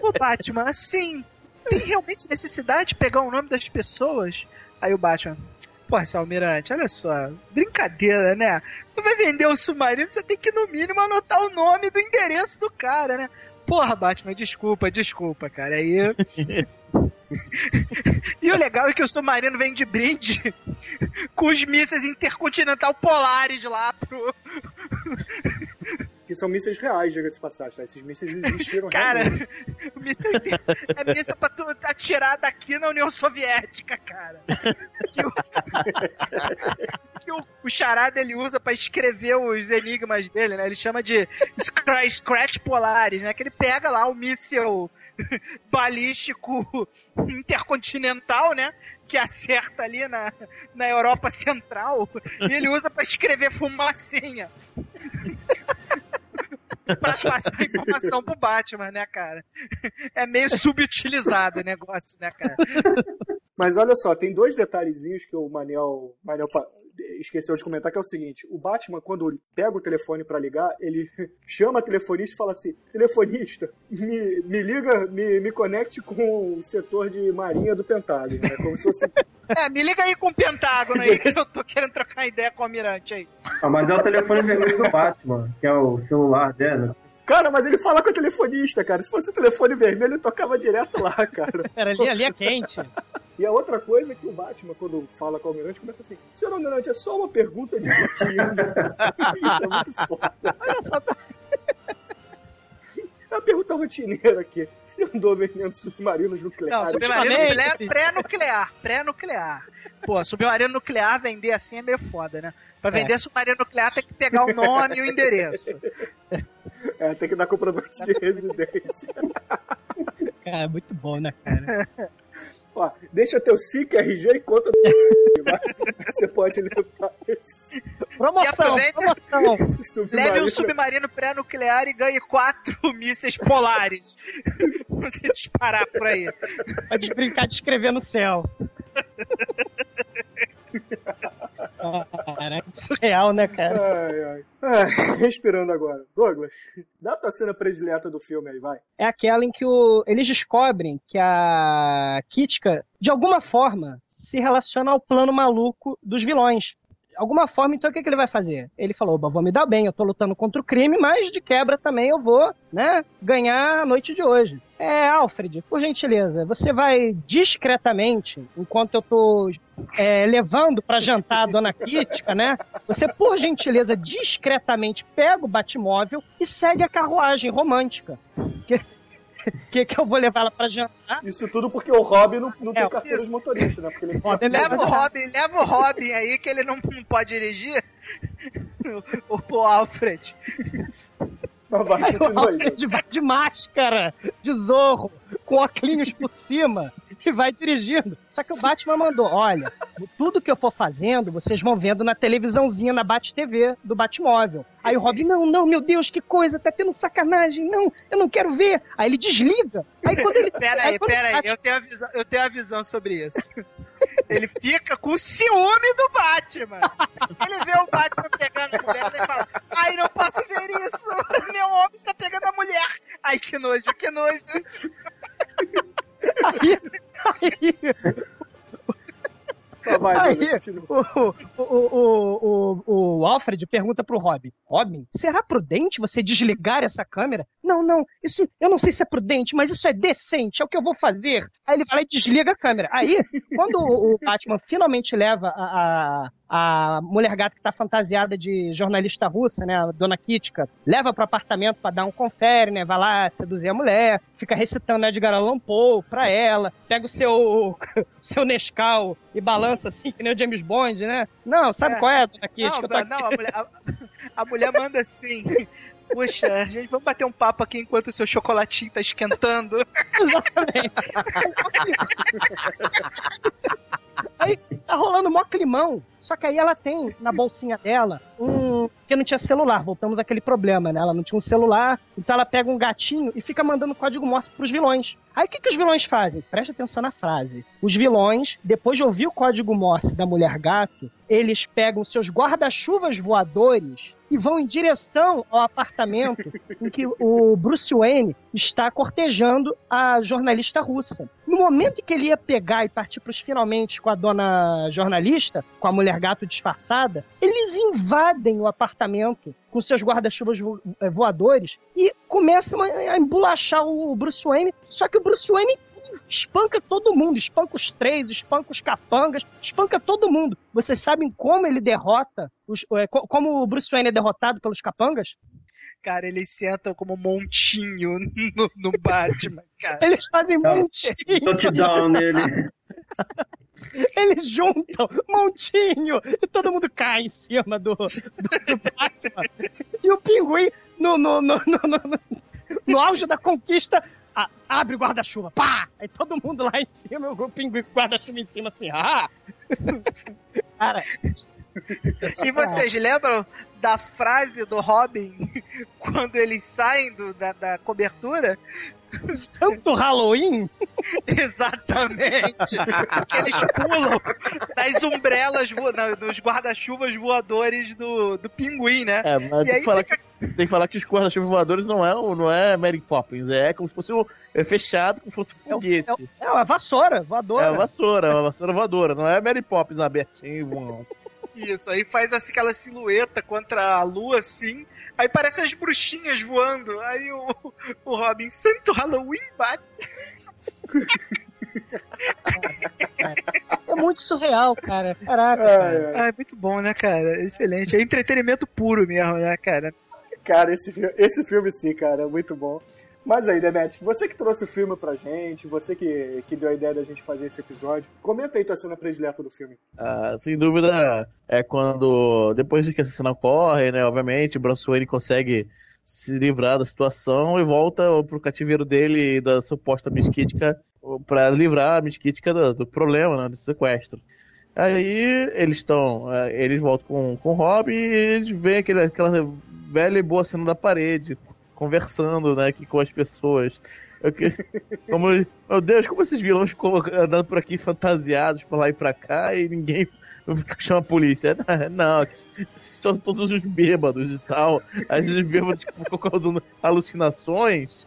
Pô, Batman, assim, tem realmente necessidade de pegar o nome das pessoas? Aí o Batman, Porra, seu almirante, olha só. Brincadeira, né? Você vai vender o submarino, você tem que, no mínimo, anotar o nome do endereço do cara, né? Porra, Batman, desculpa, desculpa, cara. Aí. e o legal é que o submarino vem de brinde com os mísseis intercontinental polares lá pro. Que são mísseis reais, diga-se passagem, tá? Esses mísseis existiram Cara, realmente. inter- é míssil pra tu atirar daqui na União Soviética, cara. Que o, que o, o charada ele usa pra escrever os enigmas dele, né? Ele chama de scra- scratch polares, né? Que ele pega lá o míssil balístico intercontinental, né? Que acerta ali na, na Europa Central e ele usa pra escrever fumacinha. Pra passar informação pro Batman, né, cara? É meio subutilizado o negócio, né, cara? Mas olha só, tem dois detalhezinhos que o Manel, Manel esqueceu de comentar, que é o seguinte: o Batman, quando ele pega o telefone pra ligar, ele chama a telefonista e fala assim: telefonista, me, me liga, me, me conecte com o setor de marinha do Pentágono. né? Como se fosse. É, me liga aí com o Pentágono aí, que eu tô querendo trocar ideia com o Almirante aí. Ah, mas é o telefone vermelho do Batman, que é o celular dela. Cara, mas ele fala com o telefonista, cara. Se fosse o telefone vermelho, ele tocava direto lá, cara. Era ali, ali é quente. E a outra coisa é que o Batman, quando fala com o Almirante, começa assim: Senhor Almirante, é só uma pergunta de rotina. Isso é muito foda. É uma pergunta rotineira aqui. Você andou vendendo submarinos Não, nucleares? submarino nuclear, sim. pré-nuclear, pré-nuclear. Pô, submarino nuclear vender assim é meio foda, né? Pra vender submarino nuclear tem que pegar o nome e o endereço. É, tem que dar comprovante de residência. Cara, é muito bom, né, cara? Ó, deixa teu SIC, RG e conta do Você pode levar esse, Promoção, promoção. Leve um submarino pré-nuclear e ganhe quatro mísseis polares. Pra você disparar por aí. Pode brincar de escrever no céu. Cara, que surreal, né, cara? Ai, ai. Ai, respirando agora. Douglas, dá tua cena predileta do filme aí, vai. É aquela em que o, eles descobrem que a Kitka, de alguma forma, se relaciona ao plano maluco dos vilões. Alguma forma, então o que, que ele vai fazer? Ele falou: "Oba, vou me dar bem, eu tô lutando contra o crime, mas de quebra também eu vou, né, ganhar a noite de hoje. É, Alfred, por gentileza, você vai discretamente, enquanto eu tô é, levando pra jantar a dona Kitka, né? Você, por gentileza, discretamente pega o Batmóvel e segue a carruagem romântica. Que, que, que eu vou levar ela pra jantar. Isso tudo porque o Robin não, não tem É, carteira isso. de motorista, né? Porque ele Robin Leva o Robin, leva o Robin aí que ele não, não pode dirigir. O, o Alfred. Vai, Aí o. Alfred vai de máscara, de zorro, com óculos por cima e vai dirigindo. Só que o Batman mandou: olha, tudo que eu for fazendo, vocês vão vendo na televisãozinha, na Bat-TV do Batmóvel. Aí o Robin: não, não, meu Deus, que coisa, tá tendo sacanagem, não, eu não quero ver. Aí ele desliga. Aí quando ele. Pera aí, pera aí, ele- eu tenho a visão, eu tenho a visão sobre isso. Ele fica com ciúme do Batman. Ele vê o Batman pegando a mulher e fala: Ai, não posso ver isso! Meu homem está pegando a mulher! Ai, que nojo, que nojo! Aí, aí, vai, Aí, o, o, o, o, Alfred pergunta pro Robin: Robin, será prudente você desligar essa câmera? Não, não, isso eu não sei se é prudente, mas isso é decente, é o que eu vou fazer. Aí ele vai lá e desliga a câmera. Aí, quando o, o Batman finalmente leva a, a, a mulher gata que tá fantasiada de jornalista russa, né, a dona Kitka, leva pro apartamento pra dar um confere, né, vai lá seduzir a mulher, fica recitando Edgar Allan Poe pra ela, pega o seu, seu Nescau e balança assim, que nem o James Bond, né? Não, sabe É. qual é, dona Kitka? Não, não, a mulher, a, a mulher manda assim. Puxa, a gente vamos bater um papo aqui enquanto o seu chocolatinho tá esquentando. Exatamente. aí tá rolando mó climão. Só que aí ela tem na bolsinha dela um. Porque não tinha celular, voltamos àquele problema, né? Ela não tinha um celular, então ela pega um gatinho e fica mandando código Morse pros vilões. Aí o que, que os vilões fazem? Preste atenção na frase. Os vilões, depois de ouvir o código Morse da mulher gato, eles pegam seus guarda-chuvas voadores e vão em direção ao apartamento em que o Bruce Wayne está cortejando a jornalista russa. No momento em que ele ia pegar e partir para os finalmente com a dona jornalista, com a mulher gato disfarçada, eles invadem o apartamento com seus guarda-chuvas vo- eh, voadores e começam a a embolachar o Bruce Wayne. Só que o Bruce Wayne espanca todo mundo, espanca os três, espanca os capangas, espanca todo mundo. Vocês sabem como ele derrota, os, é, co- como o Bruce Wayne é derrotado pelos capangas? Cara, eles sentam como montinho no, no Batman, cara. Eles fazem montinho, Touchdown nele. eles juntam montinho e todo mundo cai em cima do, do, Batman. E o pinguim, no, no, no, no, no, no auge da conquista, a- abre o guarda-chuva, pá! Aí todo mundo lá em cima, o pinguim com o guarda-chuva em cima, assim, ah! Cara, E vocês lembram da frase do Robin quando eles saem do- da, da cobertura? Santo Halloween? Exatamente! Porque eles pulam das umbrelas, vo- não, dos guarda-chuvas voadores do, do pinguim, né? É, mas E tem que, falar fica- que, tem que falar que os guarda-chuvas voadores não é, o- não é Mary Poppins, é como se fosse um, é fechado, como se fosse um foguete. É uma vassoura, voadora. É uma vassoura, é uma vassoura voadora, não é Mary Poppins abertinho, voando. Isso, aí faz assim, aquela silhueta contra a lua, assim. Aí parece as bruxinhas voando. Aí o, o Robin, Santo Halloween bate. É muito surreal, cara. Caraca. Ai, cara. ai. Ah, é muito bom, né, cara? Excelente. É entretenimento puro mesmo, né, cara? Cara, esse, esse filme sim, cara, é muito bom. Mas aí, Demet, você que trouxe o filme pra gente, você que, que deu a ideia da gente fazer esse episódio, comenta aí tua cena predileta do filme. Ah, sem dúvida, é quando, depois de que essa cena ocorre, né, obviamente, o Bruce Wayne consegue se livrar da situação e volta pro cativeiro dele e da suposta Miss Kittica pra livrar a Miss Kittica do, do problema, né, desse sequestro. Aí eles estão, eh, eles voltam com, com o Rob e eles veem aquele, aquela velha e boa cena da parede, conversando, né, aqui com as pessoas. Como, meu Deus, como esses vilões andando por aqui fantasiados pra lá e pra cá e ninguém chama a polícia. Não, são todos os bêbados e tal. Aí os bêbados ficam causando alucinações.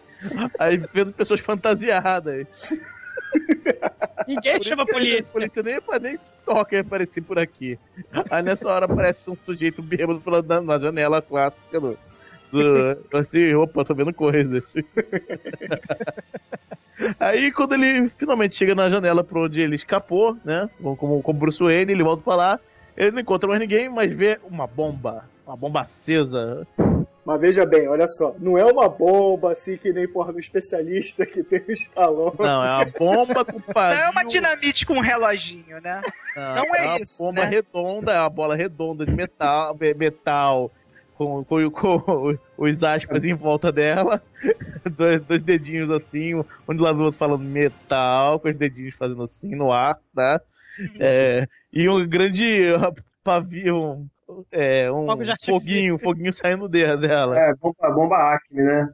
Aí vendo pessoas fantasiadas. Ninguém Por chama a polícia. A polícia nem, nem se toca em aparecer por aqui. Aí nessa hora aparece um sujeito bêbado pela, na janela clássica do. Do assim, opa, tô vendo coisas. Aí quando ele finalmente chega na janela pra onde ele escapou, né? Como, como Bruce Wayne, ele volta pra lá. Ele não encontra mais ninguém, mas vê uma bomba. Uma bomba acesa. Mas veja bem, olha só, não é uma bomba assim que nem porra do especialista que tem o Stallone. Não, é uma bomba com Não pavio. é uma dinamite com um reloginho, né? Não é uma isso, bomba né? redonda, é uma bola redonda de metal, me- metal com, com, com os aspas em volta dela. Dois, dois dedinhos assim, um de lado do outro falando metal, com os dedinhos fazendo assim no ar, tá? É, e um grande pavio, é, um foguinho, foguinho saindo de- dela. É, bomba, bomba Acme, né?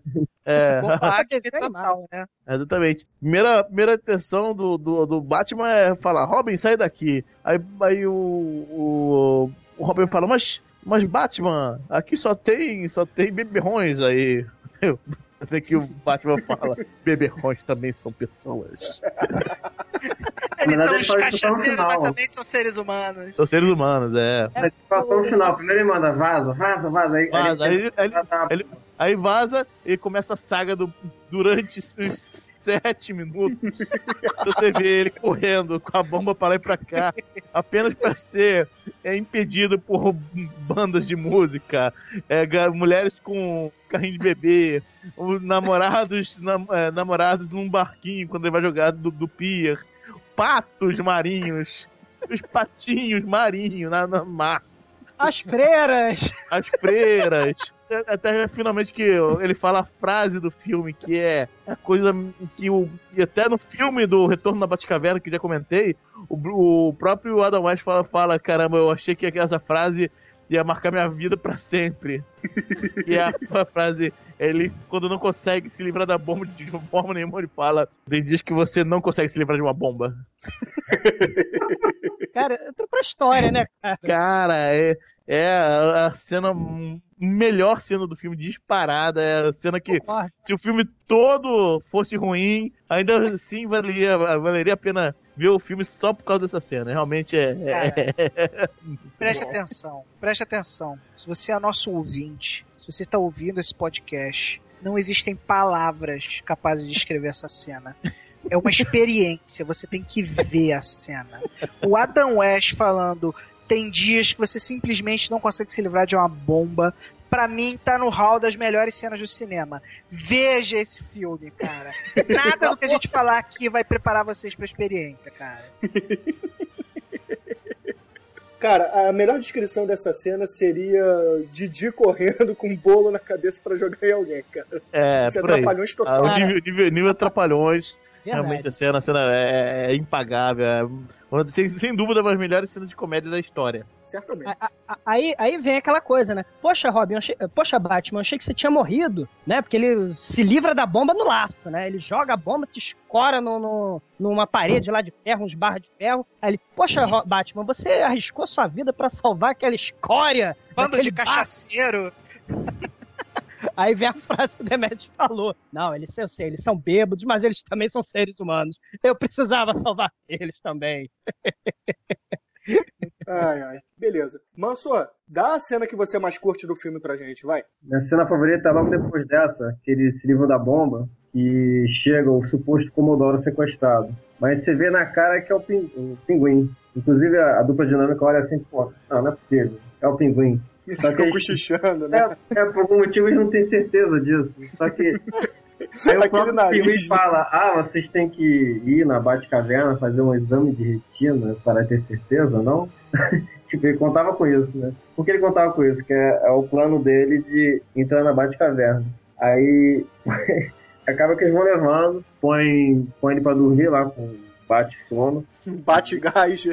É. Bomba Acme Desenho total, né? Exatamente. Primeira, primeira intenção do, do, do Batman é falar, Robin, sai daqui. Aí, aí o, o, o Robin fala, mas, mas Batman, aqui só tem, só tem beberrões aí. Até que o Batman fala, beberrões também são pessoas. Eles são os cachaceiros, mas também são seres humanos. São seres humanos, é. Passou no final. Primeiro ele manda vaza, vaza, vaza. Aí, Vaza, aí, aí, aí, ele- aí vaza e começa a saga do, durante sete minutos. Você vê ele correndo com a bomba pra lá e pra cá, apenas pra ser é, impedido por bandas de música, é, mulheres com carrinho de bebê, os namorados, nam- é, namorados num barquinho quando ele vai jogar do, do pier, patos marinhos, os patinhos marinhos na, na mar As freiras. as freiras. Até finalmente que ele fala a frase do filme, que é a coisa que o. E até no filme do Retorno na Batcaverna, que eu já comentei, o, o próprio Adam West fala, fala: caramba, eu achei que essa frase ia marcar minha vida pra sempre. e a, a frase, ele, quando não consegue se livrar da bomba de forma nenhuma, ele fala: ele diz que você não consegue se livrar de uma bomba. Cara, entrou pra história, né, cara? Cara, é, é a cena, melhor cena do filme disparada. É a cena que, se o filme todo fosse ruim, ainda assim valeria, valeria a pena ver o filme só por causa dessa cena. Realmente é. é- Preste atenção, preste atenção. Se você é nosso ouvinte, se você está ouvindo esse podcast, não existem palavras capazes de descrever essa cena. É uma experiência, você tem que ver a cena. O Adam West falando, tem dias que você simplesmente não consegue se livrar de uma bomba. Pra mim, tá no hall das melhores cenas do cinema. Veja esse filme, cara. Nada do que a gente falar aqui vai preparar vocês pra experiência, cara. Cara, a melhor descrição dessa cena seria Didi correndo com um bolo na cabeça pra jogar em alguém, cara. é, Isso é por aí. trapalhões Ah, total. o nível, nível, nível atrapalhões. Verdade. Realmente a cena, a cena é, é impagável. É, uma- sem, sem dúvida, uma das melhores cenas de comédia da história. Certamente. A- a- Aí, aí vem aquela coisa, né? Poxa, Robin, achei- poxa, Batman, eu achei que você tinha morrido, né? Porque ele se livra da bomba no laço, né? Ele joga a bomba, se escora no, no- numa parede lá de ferro, uns barras de ferro. Aí ele, poxa, Ro- Batman, você arriscou sua vida pra salvar aquela escória. Bando de barco." cachaceiro. Aí vem a frase que o Demetrius falou. Não, eles, eu sei, eles são bêbados, mas eles também são seres humanos. Eu precisava salvar eles também. Ai, ai. Beleza. Manso, dá a cena que você mais curte do filme pra gente, vai. Minha cena favorita é logo depois dessa, que eles se livram da bomba e chega o suposto Comodoro sequestrado. Mas você vê na cara que é o, pin- o pinguim. Inclusive a, a dupla dinâmica olha assim, pô, não, não é possível. É o pinguim. Só que ficam eles- cochichando, né? É, é, por algum motivo eles não têm certeza disso. Só que aí o próprio nariz, né? fala, ah, vocês têm que ir na Batcaverna fazer um exame de retina para ter certeza, não? tipo, ele contava com isso, né? Por que ele contava com isso? Que é, é o plano dele de entrar na Batcaverna. Aí acaba que eles vão levando, põe, põe ele pra dormir lá com bate sono, Bate gás.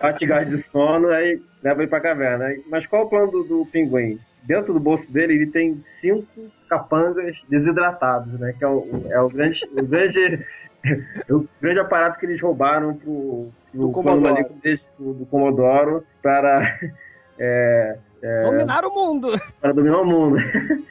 bate gás de sono, aí leva ele pra caverna. Mas qual é o plano do, do pinguim? Dentro do bolso dele, ele tem cinco capangas desidratados, né? Que é o, é o grande, o grande o grande aparato que eles roubaram pro, pro Do Comodoro. do, do Comodoro para, é, é, Dominar o mundo. para dominar o mundo.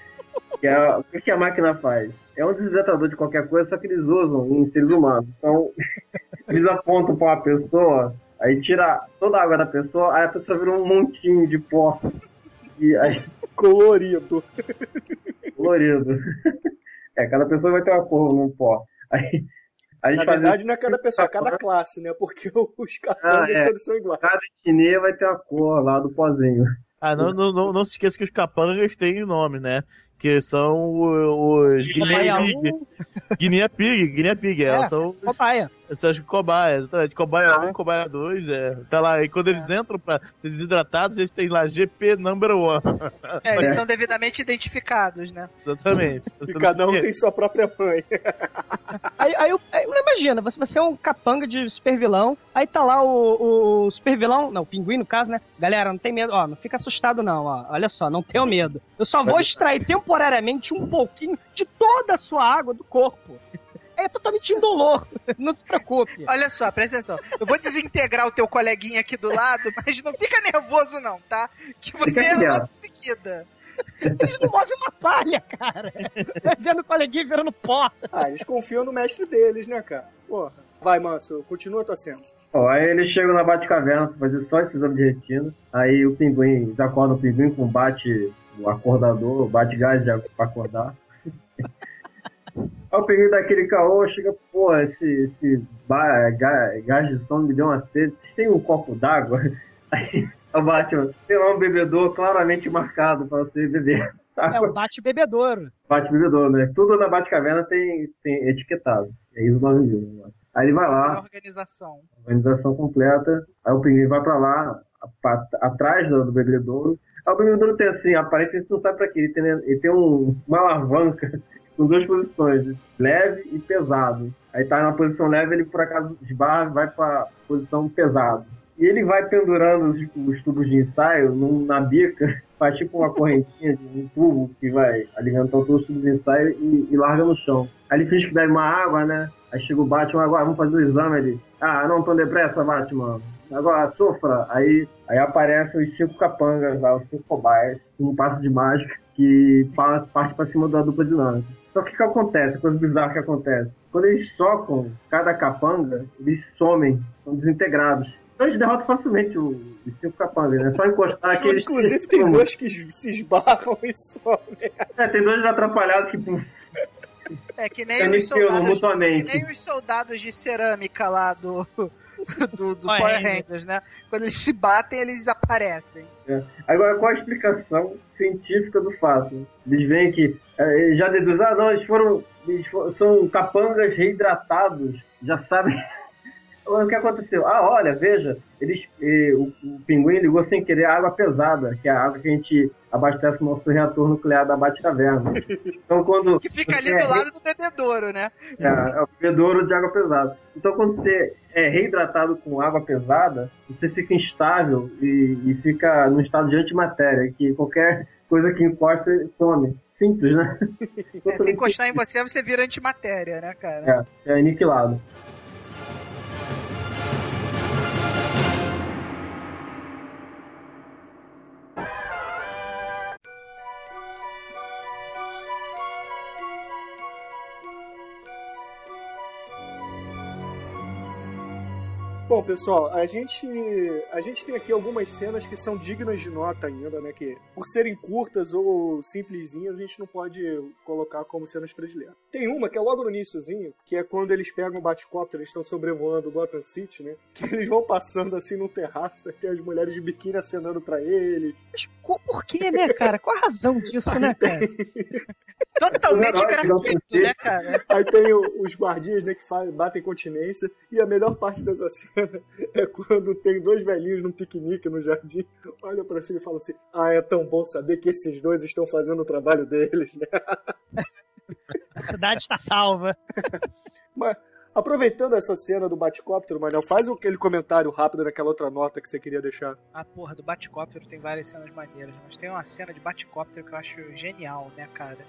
que é, o que a máquina faz? É um desidratador de qualquer coisa, só que eles usam em seres humanos. Então, eles apontam para uma pessoa, aí tira toda a água da pessoa, aí a pessoa vira um montinho de pó. E aí, Colorido. colorido. É, cada pessoa vai ter uma cor num pó. Aí, a gente Na verdade, isso- não é cada pessoa, é cada classe, né? Porque os Ah, capangas é. todos são iguais. Cada etnia vai ter uma cor lá do pozinho. Ah, não, não, não, não se esqueça que os capangas têm nome, né? Que são os Guinea Pig. Guinea Pig, Guinea Pig, é. É, são os, cobaia. são os cobaias, exatamente. Cobaia 1, cobaia 2, é. Tá lá, e quando eles entram pra ser desidratados, eles têm lá GP number one. É, eles são devidamente identificados, né? Exatamente. E cada um tem sua própria mãe. Aí, aí, eu- aí imagina, você, você é um capanga de super vilão, aí tá lá o, o super vilão, não, o pinguim no caso, né? Galera, não tem medo, ó, não fica assustado não, ó. Olha só, não tenho medo. Eu só vou extrair temporariamente um pouquinho de toda a sua água do corpo. É totalmente indolor, não se preocupe. Olha só, presta atenção. Eu vou desintegrar o teu coleguinha aqui do lado, mas não fica nervoso não, tá? Que você é logo em seguida. Eles não movem uma palha, cara. Vai vendo o coleguinha virando pó. Ah, eles confiam no mestre deles, né, cara? Porra. Vai, Manso, continua a tua cena. Ó, aí eles chegam na Batcaverna pra fazer só esse exame de retina. Aí o pinguim, eles acordam o pinguim com bate o acordador, bate gás de- pra acordar. Aí o pinguim daquele caô chega, pô, esse, esse ba- ga- gás de som me deu uma sede. Vocês têm um copo d'água? Aí o Batman, tem lá um bebedouro claramente marcado pra você beber. É o bate bebedouro. Bate bebedouro, né? Tudo na Batcaverna tem, tem etiquetado. É isso 9 mil. né? Aí ele vai lá, A organização. organização completa. Aí o pinguim vai pra lá, pra- atrás do bebedouro. Aí o bebedouro tem assim, aparentemente não sabe pra quê. Ele tem, ele tem um- uma alavanca com duas posições, leve e pesado. Aí tá na posição leve, ele por acaso esbarra vai pra posição pesado. E ele vai pendurando os, os tubos de ensaio num- na bica, faz tipo uma correntinha de um tubo que vai alimentando todos os tubos de ensaio e, e larga no chão. Aí ele finge que bebe uma água, né? Aí chega o Batman, agora vamos fazer o exame ele. Ah, não tão depressa, Batman. Agora sofra. Aí, aí aparecem os cinco capangas lá, os cinco cobaias, um passo de mágica que pa- parte pra cima da dupla dinâmica. Só que o que acontece? Coisa bizarra que acontece. Quando eles chocam cada capanga, eles somem, são desintegrados. Então eles derrotam facilmente o- os cinco capangas, né? Só encostar aqui eles Inclusive, tem dois que se esbarram e somem. É, tem dois atrapalhados que É que nem os soldados. Que nem os soldados de cerâmica lá do. Do, do Power Rangers. Rangers, né? Quando eles se batem, eles desaparecem. É. Agora, qual a explicação científica do fato? Eles veem que é, já deduzem, ah, não, eles foram, eles fo- são capangas reidratados, já sabem o que aconteceu. Ah, olha, veja, eles, eh, o, o pinguim ligou sem querer a água pesada, que é a água que a gente abastece o nosso reator nuclear da Batcaverna. Então, quando Que fica ali você é do lado do bebedouro, né? é, é o bebedouro de água pesada. Então, quando você é reidratado com água pesada, você fica instável e, e fica no estado de antimatéria, que qualquer coisa que encosta some. Simples, né? É, se encostar em você, você vira antimatéria, né, cara? É, é aniquilado. Pessoal, a gente, a gente tem aqui algumas cenas que são dignas de nota ainda, né? Que por serem curtas ou simplesinhas, a gente não pode colocar como cenas prediletas. Tem uma que é logo no iníciozinho, que é quando eles pegam o Batcopter, eles estão sobrevoando Gotham City, né? Que eles vão passando assim num terraço, aí tem as mulheres de biquíni acenando pra eles. Mas por que, né, cara? Qual a razão disso, né, cara? Totalmente gratuito, né, cara? Aí tem o- os guardias, né, que batem continência. E a melhor parte dessa cena é quando tem dois velhinhos num piquenique no jardim. Olha pra cima e falam assim: Ah, é tão bom saber que esses dois estão fazendo o trabalho deles, né? A cidade está salva. Mas, aproveitando essa cena do Batcóptero, Manel, faz aquele comentário rápido daquela outra nota que você queria deixar. A porra do Batcóptero tem várias cenas maneiras, mas tem uma cena de Batcóptero que eu acho genial, né, cara?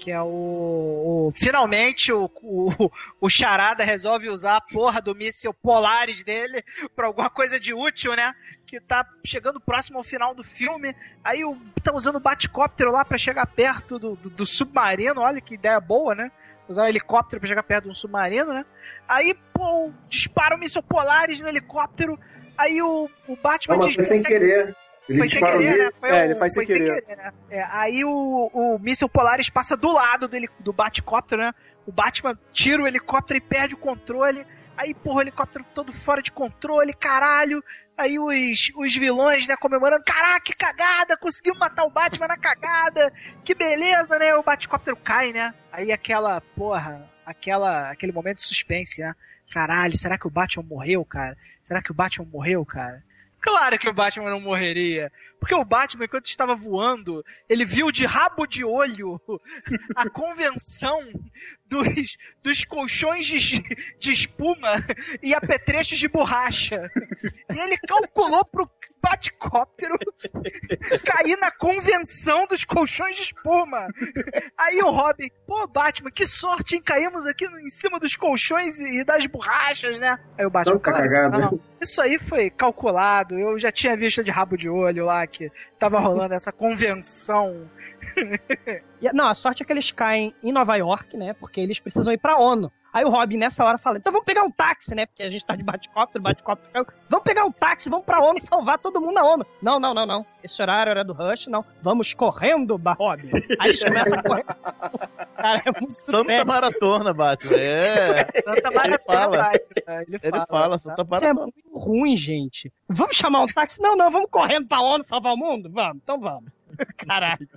Que é o. o- finalmente o, o, o Charada resolve usar a porra do míssil Polaris dele pra alguma coisa de útil, né? Que tá chegando próximo ao final do filme. Aí o, tá usando o Batcóptero lá pra chegar perto do, do, do submarino. Olha que ideia boa, né? Usar um helicóptero pra chegar perto de um submarino, né? Aí, pô, dispara o míssil Polaris no helicóptero. Aí o, o Batman Não, mas diz, foi sem "Consegue- querer. Ele foi sem querer, né? Foi É, ele faz sem foi querer. né? É, aí o, o míssil Polaris passa do lado do, do Batcóptero, né? O Batman tira o helicóptero e perde o controle. Aí, porra, o helicóptero todo fora de controle, caralho. Aí os, os vilões, né, comemorando. Caraca, que cagada! Conseguimos matar o Batman na cagada! Que beleza, né? O Batcóptero cai, né? Aí aquela, porra, aquela, aquele momento de suspense, né? Caralho, será que o Batman morreu, cara? Será que o Batman morreu, cara? Claro que o Batman não morreria. Porque o Batman, enquanto estava voando, ele viu de rabo de olho a convenção dos, dos colchões de, de espuma e apetrechos de borracha. E ele calculou pro Batcóptero cair na convenção dos colchões de espuma. Aí o Robin, pô, Batman, que sorte, hein? Caímos aqui em cima dos colchões e das borrachas, né? Aí o Batman, cagada. não, isso aí foi calculado. Eu já tinha visto de rabo de olho lá que tava rolando essa convenção. E, não, a sorte é que eles caem em Nova York, né? Porque eles precisam ir pra ONU. Aí o Robin, nessa hora, fala: então vamos pegar um táxi, né? Porque a gente tá de bate-cóptero, bate-cóptero caiu. Vamos pegar um táxi, vamos pra ONU salvar todo mundo na ONU. Não, não, não, não. Esse horário era do Rush, não. Vamos correndo, Robin. Aí eles começam a correr. Cara, é muito Santa sério. Maratona, Batman. É. Santa Ele Maratona, fala. Batman, Ele Ele fala. fala, Santa Isso é Maratona. muito ruim, gente. Vamos chamar um táxi? Não, não, vamos correndo pra ONU salvar o mundo? Vamos, então vamos. Caralho.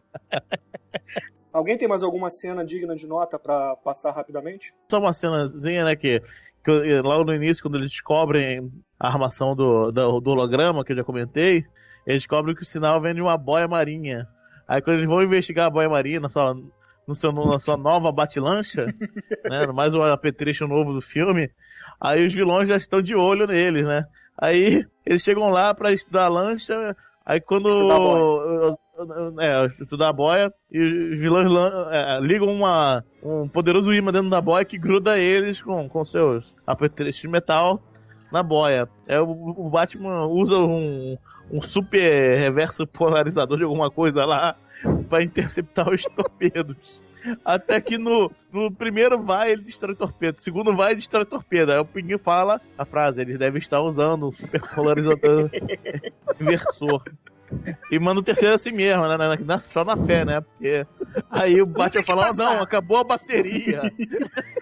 Alguém tem mais alguma cena digna de nota pra passar rapidamente? Só uma cenazinha, né, que, que eu- lá no início, quando eles descobrem a armação do, do, do holograma, que eu já comentei, eles descobrem que o sinal vem de uma boia marinha. Aí quando eles vão investigar a boia marinha na sua, no seu, na sua nova batilancha, né, mais um apetrecho novo do filme, aí os vilões já estão de olho neles, né. Aí eles chegam lá pra estudar a lancha, aí quando... É, estudar a boia, e os vilões é, ligam uma, um poderoso imã dentro da boia que gruda eles com, com seus apetrechos de metal na boia. É, o, o Batman usa um, um super reverso polarizador de alguma coisa lá pra interceptar os torpedos. Até que no, no primeiro vai, ele destrói o torpedo. No segundo vai, ele destrói o torpedo. Aí o Pinguim fala a frase: eles devem estar usando um super polarizador inversor. E manda o terceiro assim mesmo, né? Na- na- só na fé, né? Porque aí o Batman fala: "Ah, passar." não, acabou a bateria.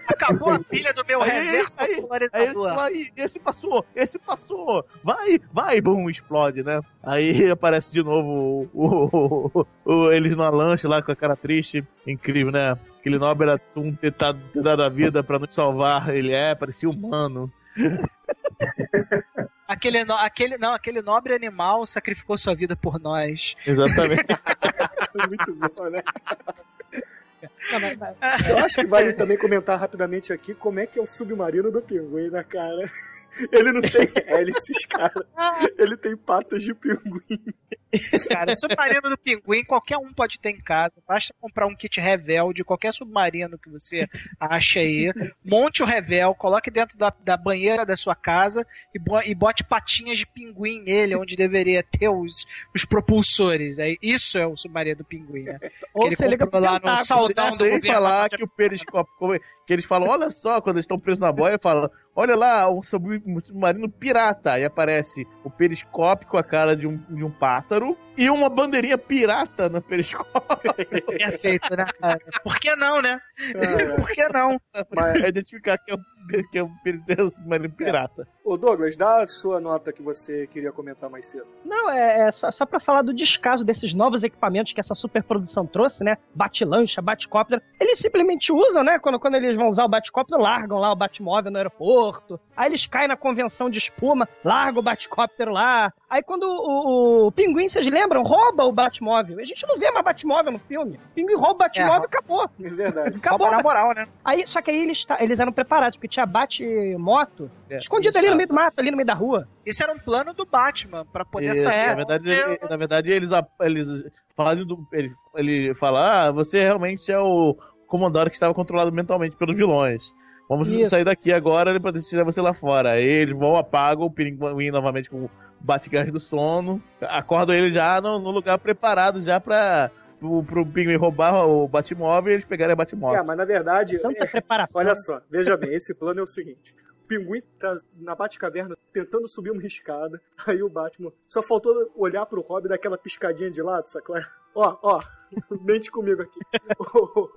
Acabou a pilha do meu Aí- reverso aí- Aí ele fala, "Ih, esse passou, esse passou, vai, vai, bum, explode, né? Aí aparece de novo o, o- o- eles numa lancha lá com a cara triste, incrível, né? Aquele nobre era um ter dado ter dado a vida pra nos salvar, ele é, parecia humano. Aquele, no- aquele, não, aquele nobre animal sacrificou sua vida por nós. Exatamente. Muito bom, né? Não, Eu acho que vale também comentar rapidamente aqui como é que é o submarino do pinguim, né, cara? Ele não tem hélices, cara. Ele tem patas de pinguim. Cara, submarino do pinguim, qualquer um pode ter em casa. Basta comprar um kit revel de qualquer submarino que você acha aí. Monte o revel, coloque dentro da, da banheira da sua casa e, bo- e bote patinhas de pinguim nele, onde deveria ter os, os propulsores. É, isso é o submarino do pinguim, né? Ou ele você liga lá no saldão do Sem governo. falar que o periscópio, é- que eles falam, olha só, quando eles estão presos na boia, fala, olha lá, um sub- submarino pirata. Aí aparece o periscópio com a cara de um, de um pássaro e uma bandeirinha pirata no periscópio. Perfeito, né, cara? Por que não, né? É. Por que não? Mas, Pra identificar que é um, que é um submarino pirata. ô Douglas, dá a sua nota que você queria comentar mais cedo. Não, é, é só, só pra falar do descaso desses novos equipamentos que essa superprodução trouxe, né? Bate-lancha, bate-cóptero. Eles simplesmente usam, né? Quando, quando eles vão usar o bate-cóptero, largam lá o bate-móvel no aeroporto. Aí eles caem na convenção de espuma, largam o bate-cóptero lá. Aí quando o, o Pinguim, vocês lembram, rouba o Batmóvel. A gente não vê mais Batmóvel no filme. O Pinguim rouba o Batmóvel e acabou. É verdade. Acabou. Rouba na moral, né? Aí, só que aí eles, eles eram preparados, porque tinha bate-moto É, escondido ali no meio do mato, ali no meio da rua. Isso era um plano do Batman, pra poder Isso, sair. na verdade, ele- na verdade eles, eles fazem do, ele, ele fala, ah, você realmente é o, Commodore que estava controlado mentalmente pelos vilões. Vamos Isso. sair daqui agora pra tirar você lá fora. Aí eles vão, apagam o Pinguim novamente com o Batgás do sono, acordam ele já no, no lugar preparado já pra. Pro, pro Pinguim roubar o Batmóvel e eles pegarem a Batmóvel. É, mas na verdade. Santa é- preparação. Olha só, veja bem, esse plano é o seguinte. Pinguim tá na Batcaverna tentando subir uma escada. Aí o Batman só faltou olhar pro Robin e dar aquela piscadinha de lado, sacou? Ó, ó, mente comigo aqui. Ô,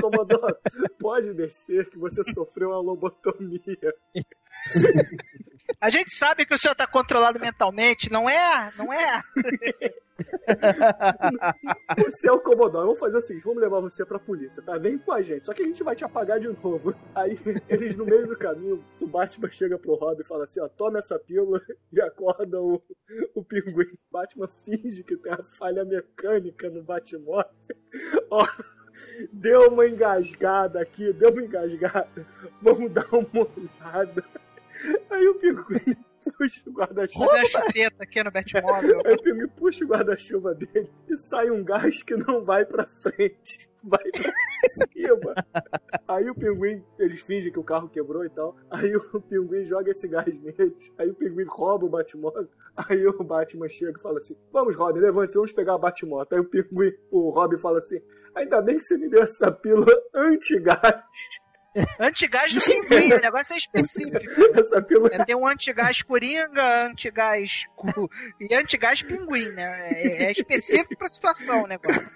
Comodoro, pode descer que você sofreu uma lobotomia. A gente sabe que o senhor tá controlado mentalmente, não é? Não é? Você é o Comodoro, vamos fazer o seguinte, vamos levar você pra polícia, tá? Vem com a gente, só que a gente vai te apagar de novo. Aí eles no meio do caminho, o Batman chega pro Robin e fala assim, ó, toma essa pílula e acorda o, o pinguim. Batman finge que tem uma falha mecânica no Batmóvel. Ó, deu uma engasgada aqui, deu uma engasgada. Vamos dar uma olhada. Aí o pinguim puxa o guarda-chuva. Fazer a chupeta aqui no Batmóvel. Aí o pinguim puxa o guarda-chuva dele e sai um gás que não vai pra frente, vai pra cima. Aí o pinguim, eles fingem que o carro quebrou e tal. Aí o pinguim joga esse gás neles. Aí o pinguim rouba o Batmóvel. Aí o Batman chega e fala assim: Vamos, Robin, levante-se, vamos pegar a Batmoto. Aí o pinguim, o Robin fala assim: Ainda bem que você me deu essa pílula antigás. Antigás do pinguim, o negócio é específico. É, tem um antigás coringa, antigás cu- e antigás pinguim, né? É, é específico pra situação o negócio.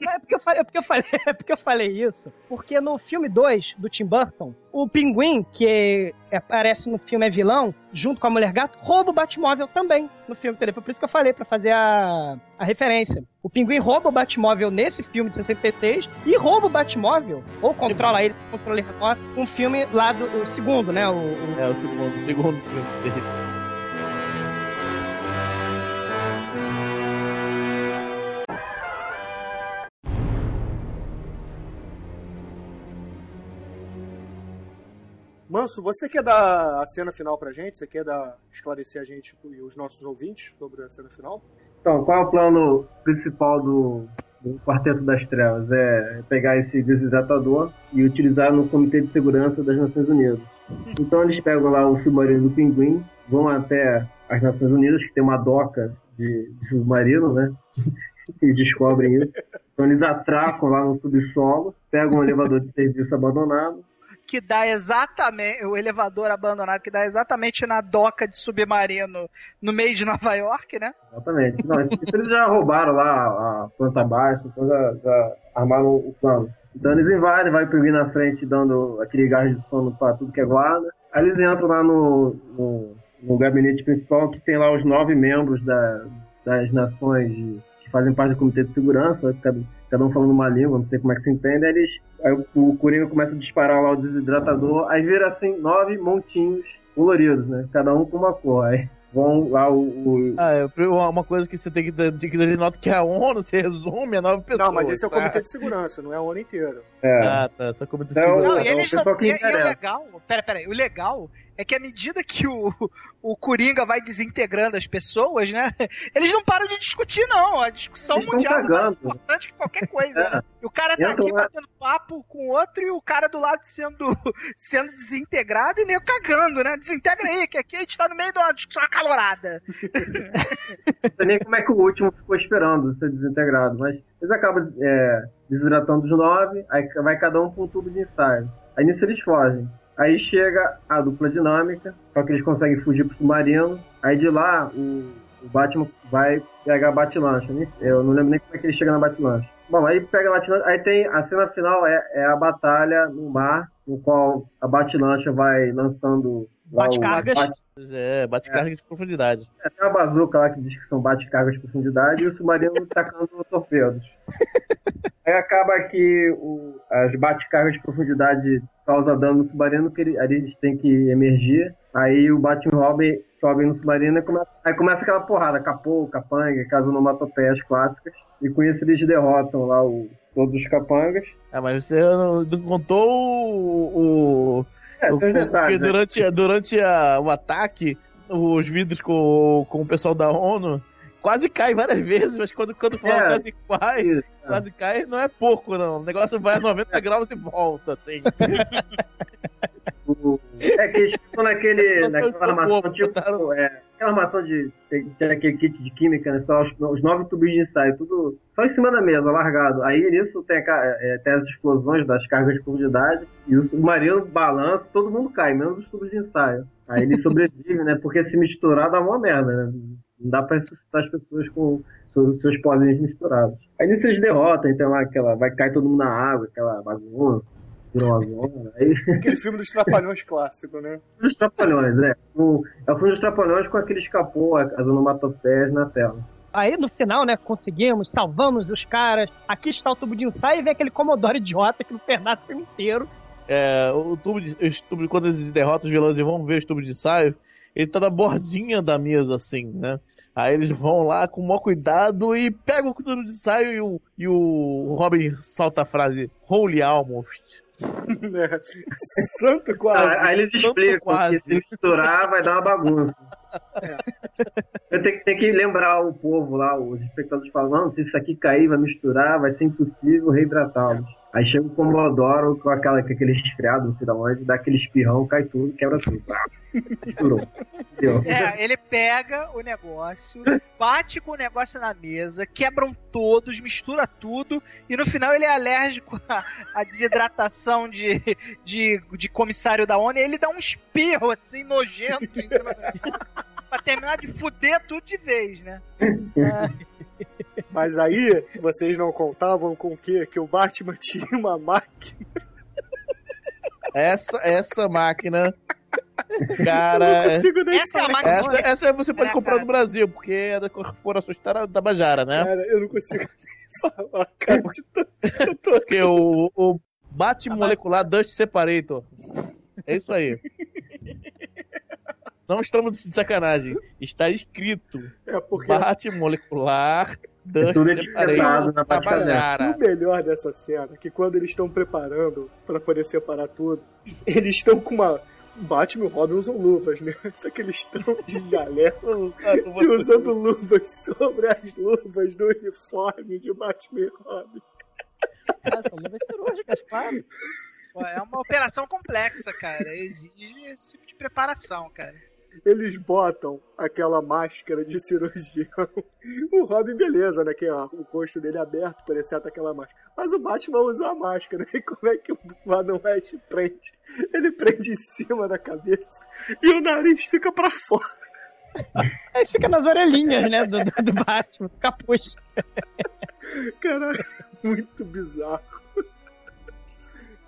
Não, É porque, eu falei, é, porque eu falei, é porque eu falei isso. Porque no filme 2 do Tim Burton, o pinguim, que é- aparece no filme é vilão, junto com a mulher gato, rouba o Batmóvel também no filme, entendeu? Por isso que eu falei, pra fazer a, a referência. O pinguim rouba o Batmóvel nesse filme de 66 e rouba o Batmóvel, ou controla ele, controla ele agora, um filme lá do o segundo, né? O, o- É o segundo, o segundo filme dele. Manso, você quer dar a cena final pra gente? Você quer dar, esclarecer a gente e os nossos ouvintes sobre a cena final? Então, qual é o plano principal do, do Quarteto das Trevas? É pegar esse desidratador e utilizar no Comitê de Segurança das Nações Unidas. Então eles pegam lá o submarino do Pinguim, vão até as Nações Unidas, que tem uma doca de, de submarino, né? e descobrem isso. Então eles atracam lá no subsolo, pegam um elevador de serviço abandonado, Que dá exatamente. O elevador abandonado, que dá exatamente na doca de submarino no meio de Nova York, né? Exatamente. Não, eles já roubaram lá a planta baixa, então já, já armaram o plano. Então eles invadem, vai pinguim na frente dando aquele gás de sono pra tudo que é guarda. Aí eles entram lá no, no, no gabinete principal que tem lá os nove membros da, das nações que fazem parte do Comitê de Segurança, cada, cada um falando uma língua, não sei como é que se entende. Aí, eles, aí o, o Coringa começa a disparar lá o desidratador, aí vira assim nove montinhos coloridos, né? Cada um com uma cor. Aí vão lá o- o, Ah, é uma coisa que você tem que ter que dar de nota que a ONU se resume a nove pessoas. Não, mas esse é o tá? comitê de segurança, não é a ONU inteira. É. Ah, tá. Só comitê de Então, segurança. Não, é e o eles não. pessoal que E, e o legal. Pera, pera. O legal é que à medida que o, o Coringa vai desintegrando as pessoas, né? Eles não param de discutir, não. A discussão Eles mundial é mais importante que qualquer coisa, É. né? E o cara tá aqui lá. batendo papo com o outro e o cara do lado sendo, sendo desintegrado e nem cagando, né? Desintegra aí, que aqui a gente tá no meio de uma discussão acalorada. Não sei nem como é que o último ficou esperando ser desintegrado, mas eles acabam é, desidratando os nove, aí vai cada um com um tubo de ensaio. Aí nisso eles fogem. Aí chega a dupla dinâmica, só que eles conseguem fugir pro submarino. Aí de lá o, o Batman vai pegar a Batlancha. né? Eu não lembro nem como é que ele chega na Batlancha. Bom, aí pega a Batlancha, aí tem a cena final é, é a batalha no mar, no qual a Batlancha vai lançando Bate-cargas. bate- É, bate carga de profundidade. é, tem uma bazuca lá que diz que são bate-cargas de profundidade e o submarino tacando torpedos. Aí acaba que o- as bate-cargas de profundidade causam dano no submarino, que ele- eles têm que emergir. Aí o Batman Robin sobem no submarino e começa, aí começa aquela porrada, capô, capanga, aquelas onomatopeias clássicas. E com isso eles derrotam lá o- todos os capangas. Ah, mas você não, não contou o. o É, tem porque né? durante, durante a- o ataque, os vidros com, com o pessoal da ONU quase cai várias vezes, mas quando, quando fala É. quase cai, Isso. quase cai, não é pouco, não. O negócio vai a 90 graus e volta, assim. É que eles ficam naquele, naquela armação, bobo, tipo, botaram- é, aquela armação de. Tem, aquele kit de química, né? Só os, os nove tubos de ensaio, tudo só em cima da mesa, largado. Aí nisso tem, a é, tem as explosões das cargas de profundidade e o submarino balança, todo mundo cai, menos os tubos de ensaio. Aí ele sobrevive, né? Porque se misturar dá uma merda, né? Não dá pra ressuscitar as pessoas com seus, seus pozinhos misturados. Aí nisso eles derrotam, então lá aquela. Vai cair todo mundo na água, aquela bagunça, zona. Aí. Aquele filme dos Trapalhões clássico, né? dos Trapalhões, né? O, é o filme dos Trapalhões com aquele escapou, as onomatopeias na tela. Aí no final, né, conseguimos, salvamos os caras. Aqui está o tubo de ensaio e vem aquele Commodore idiota que não fez nada o filme inteiro. É, o tubo de, os tubo, quando eles derrotam os vilões e vão ver os tubos de ensaio, ele tá na bordinha da mesa, assim, né? Aí eles vão lá com o maior cuidado e pegam o tubo de ensaio e o, e o Robin solta a frase Holy Almost. É. Santo quase. Aí eles explicam quase. que se misturar vai dar uma bagunça. Eu tenho que, tenho que lembrar o povo lá, os espectadores falam, não, se isso aqui cair, vai misturar, vai ser impossível reibratá-los. Aí chega o Comodoro com, aquela, com aquele resfriado, não sei da onde, dá aquele espirrão, cai tudo, quebra tudo. Misturou. É, ele pega o negócio, bate com o negócio na mesa, quebram todos, mistura tudo, e no final ele é alérgico à, à desidratação de, de, de comissário da ONU, e ele dá um espirro assim, nojento, em cima do... pra terminar de fuder tudo de vez, né? Mas aí, vocês não contavam com o quê? Que o Batman tinha uma máquina. Essa, essa máquina, cara. Eu não é- consigo nem Essa é a falar. máquina Essa, essa você pode comprar cara. no Brasil, porque é da Corporação Tabajara, né? Cara, eu não consigo nem falar, cara, de tanto que eu tô Porque o, o Batmolecular Dust Separator. É isso aí. Não estamos de sacanagem. Está escrito É porque Batmolecular Dust Tudo etiquetado Separator na. Tabajara. o melhor dessa cena é que quando eles estão preparando pra poder separar tudo, eles estão com uma. Batman e Robin usam luvas, né? Só que eles estão de jaleco e usando luvas sobre as luvas do uniforme de Batman e Robin. Ah, são luvas cirúrgicas, claro. É uma operação complexa, cara. Exige esse tipo de preparação, cara. Eles botam aquela máscara de cirurgião. O Robin, beleza, né? Que ó, o rosto dele é aberto, por exceto aquela máscara. Mas o Batman usa a máscara. E como é que o Adam West prende? Ele prende em cima da cabeça e o nariz fica pra fora. Aí fica nas orelhinhas, né, do, do, do Batman, capuz. Caralho, muito bizarro.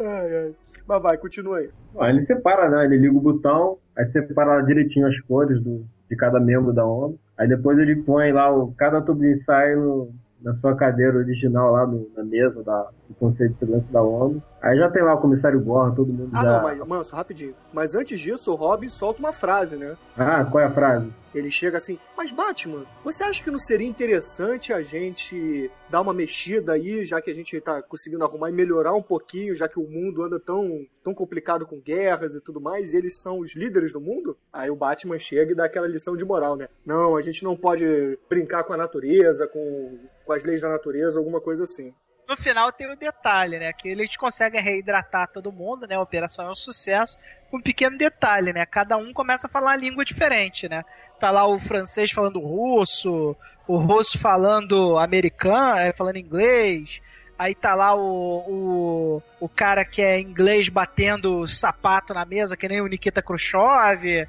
Ai, ai. Mas vai, continua aí. Ele separa, né? Ele liga o botão, aí separa direitinho as cores do, de cada membro da ONU. Aí depois ele põe lá o, cada tubo de ensaio no- na sua cadeira original lá no- na mesa da, do Conselho de Segurança da ONU. Aí já tem lá o comissário Gorra, todo mundo Ah, já... não, mas, Manso, rapidinho. Mas antes disso, o Robin solta uma frase, né? Ah, qual é a frase? Ele chega assim, mas Batman, você acha que não seria interessante a gente dar uma mexida aí, já que a gente tá conseguindo arrumar e melhorar um pouquinho, já que o mundo anda tão, tão complicado com guerras e tudo mais, e eles são os líderes do mundo? Aí o Batman chega e dá aquela lição de moral, né? Não, a gente não pode brincar com a natureza, com, com as leis da natureza, alguma coisa assim. No final tem o detalhe, né? Que eles conseguem reidratar todo mundo, né? A operação é um sucesso. Com um pequeno detalhe, né? Cada um começa a falar uma língua diferente, né? Tá lá o francês falando russo, o russo falando americano, é, falando inglês. Aí tá lá o, o, o cara que é inglês batendo sapato na mesa, que nem o Nikita Khrushchev.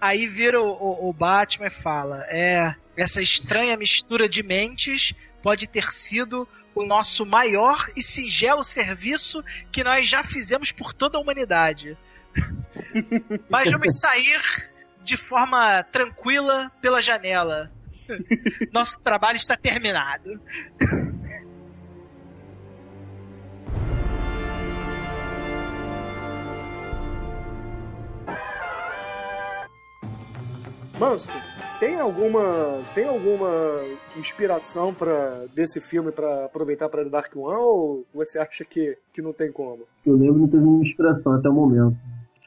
Aí vira o, o, o Batman e fala: É, essa estranha mistura de mentes pode ter sido o nosso maior e singelo serviço que nós já fizemos por toda a humanidade. Mas vamos sair de forma tranquila pela janela. Nosso trabalho está terminado. Manso, tem alguma tem alguma inspiração para desse filme pra aproveitar para Dark One ou você acha que, que não tem como? Eu lembro não teve nenhuma inspiração até o momento.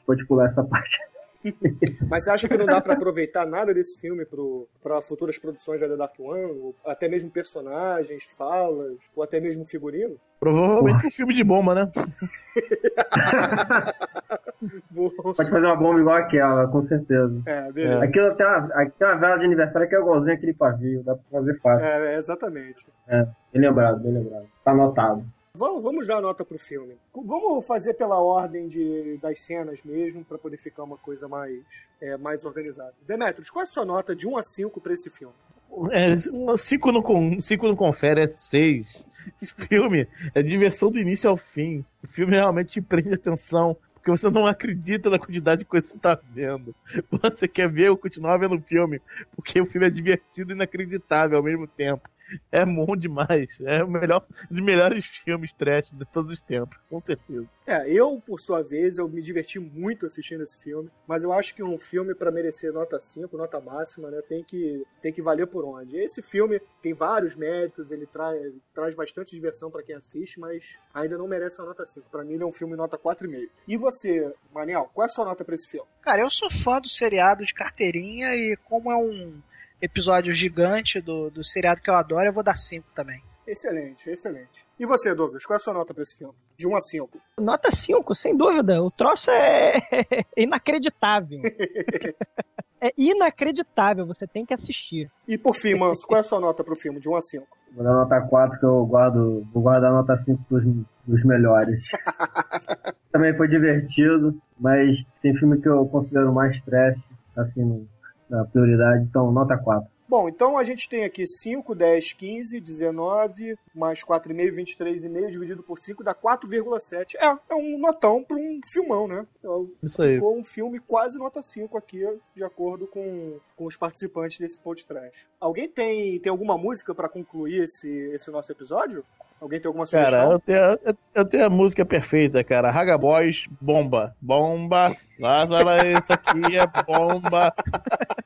Pode pular essa parte. Mas você acha que não dá pra aproveitar nada desse filme pro, pra futuras produções da The Dark One? Ou até mesmo personagens, falas, ou até mesmo figurino? Provavelmente um filme de bomba, né? Pode fazer uma bomba igual aquela, com certeza. É, beleza. Aquilo tem uma, aqui tem uma vela de aniversário que é igualzinho aquele pavio, dá pra fazer fácil. É, é, exatamente. É, bem lembrado, bem lembrado. Tá anotado. Vamos, vamos dar nota pro filme. Vamos fazer pela ordem de, das cenas mesmo, pra poder ficar uma coisa mais, é, mais organizada. Demetrios, qual é a sua nota de 1 a 5 pra esse filme? É, um cinco não, cinco não confere, é seis. Esse filme é diversão do início ao fim. O filme realmente te prende atenção. Porque você não acredita na quantidade de coisa que você tá vendo. Você quer ver ou continuar vendo o filme. Porque o filme é divertido e inacreditável ao mesmo tempo. É bom demais. É o melhor um dos melhores filmes trash de todos os tempos, com certeza. É, eu, por sua vez, eu me diverti muito assistindo esse filme, mas eu acho que um filme, pra merecer nota 5, nota máxima, né, tem que, tem que valer por onde. Esse filme tem vários méritos, ele traz, traz bastante diversão pra quem assiste, mas ainda não merece uma nota 5. Pra mim, ele é um filme nota 4,5. E você, Maniel, qual é a sua nota pra esse filme? Cara, eu sou fã do seriado de carteirinha e como é um episódio gigante do, do seriado que eu adoro, eu vou dar 5 também. Excelente, excelente. E você, Douglas, qual é a sua nota pra esse filme? De 1 a 5. Nota 5, sem dúvida. O troço é inacreditável. é inacreditável, você tem que assistir. E por fim, Manso, qual é a sua nota pro filme? De 1 a 5. Vou dar nota 4 que eu guardo, vou guardar nota 5 pros, dos melhores. Também foi divertido, mas tem filme que eu considero mais trash, assim, na prioridade, então nota 4. Bom, então a gente tem aqui 5, 10, 15, 19, mais 4,5, 23,5, dividido por 5, dá 4,7. É, é um notão para um filmão, né? Isso aí. Ficou um filme quase nota 5 aqui, de acordo com, com os participantes desse podcast. Alguém tem, tem alguma música para concluir esse, esse nosso episódio? Alguém tem alguma sugestão? Cara, eu tenho, eu- eu tenho a música perfeita, cara. Raga Boys, bomba. Bomba. Lá, lá, lá, isso aqui é bomba.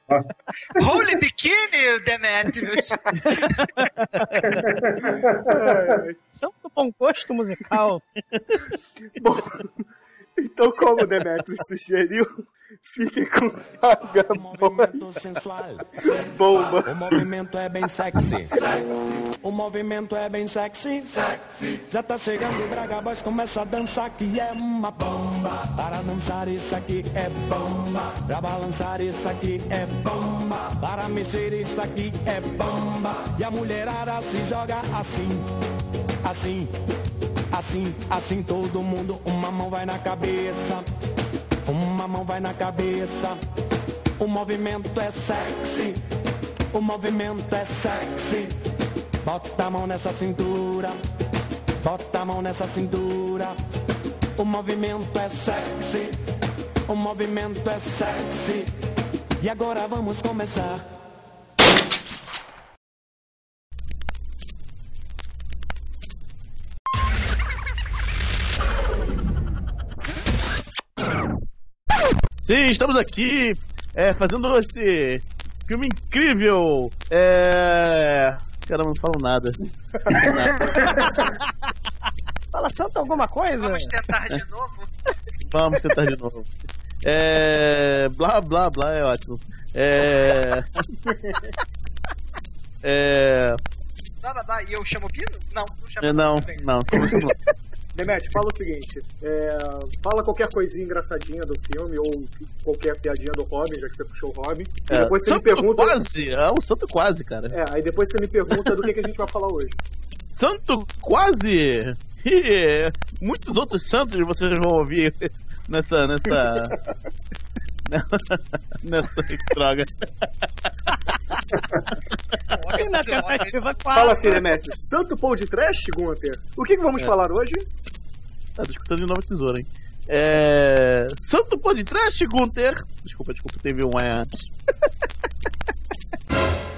Holy Bikini, Demetrius! Santo bom gosto musical. Bom, então como o Demetrius sugeriu, fiquem com Raga Boys. sensual. Bomba. O movimento é bem sexy. O movimento é bem sexy. Já tá chegando o Braga Boys, começa a dançar que é uma bomba. Para dançar isso aqui é bomba. Pra balançar isso aqui é bomba. Para mexer isso aqui é bomba. E a mulherada se joga assim, assim, assim, assim. Todo mundo, uma mão vai na cabeça. Uma mão vai na cabeça. O movimento é sexy. O movimento é sexy. Bota a mão nessa cintura. Bota a mão nessa cintura. O movimento é sexy. O movimento é sexy. E agora vamos começar. Sim, estamos aqui é, fazendo esse filme incrível. É. Cara, não falo nada. Fala tanto alguma coisa? Vamos tentar de novo? Vamos tentar de novo. É. Blá blá blá é ótimo. É. É. Blá, blá, blá, e eu chamo o Pino? Não, não chamo é, Não, Pino. não. Demet, fala o seguinte: é, fala qualquer coisinha engraçadinha do filme ou qualquer piadinha do Robin, já que você puxou o Robin. E É, depois você me santo pergunta. Quase! É um santo quase, cara. É, aí depois você me pergunta do que, que a gente vai falar hoje. Santo quase! E muitos outros santos vocês vão ouvir nessa. nessa. nessa droga. E Fala assim, 4. Demetrio. Santo Paul de Trash, Gunter? O que, que vamos É. falar hoje? Tá ah, tô escutando de nova tesoura, hein? É... Santo Podcast Gunter. Desculpa, desculpa, teve um é antes.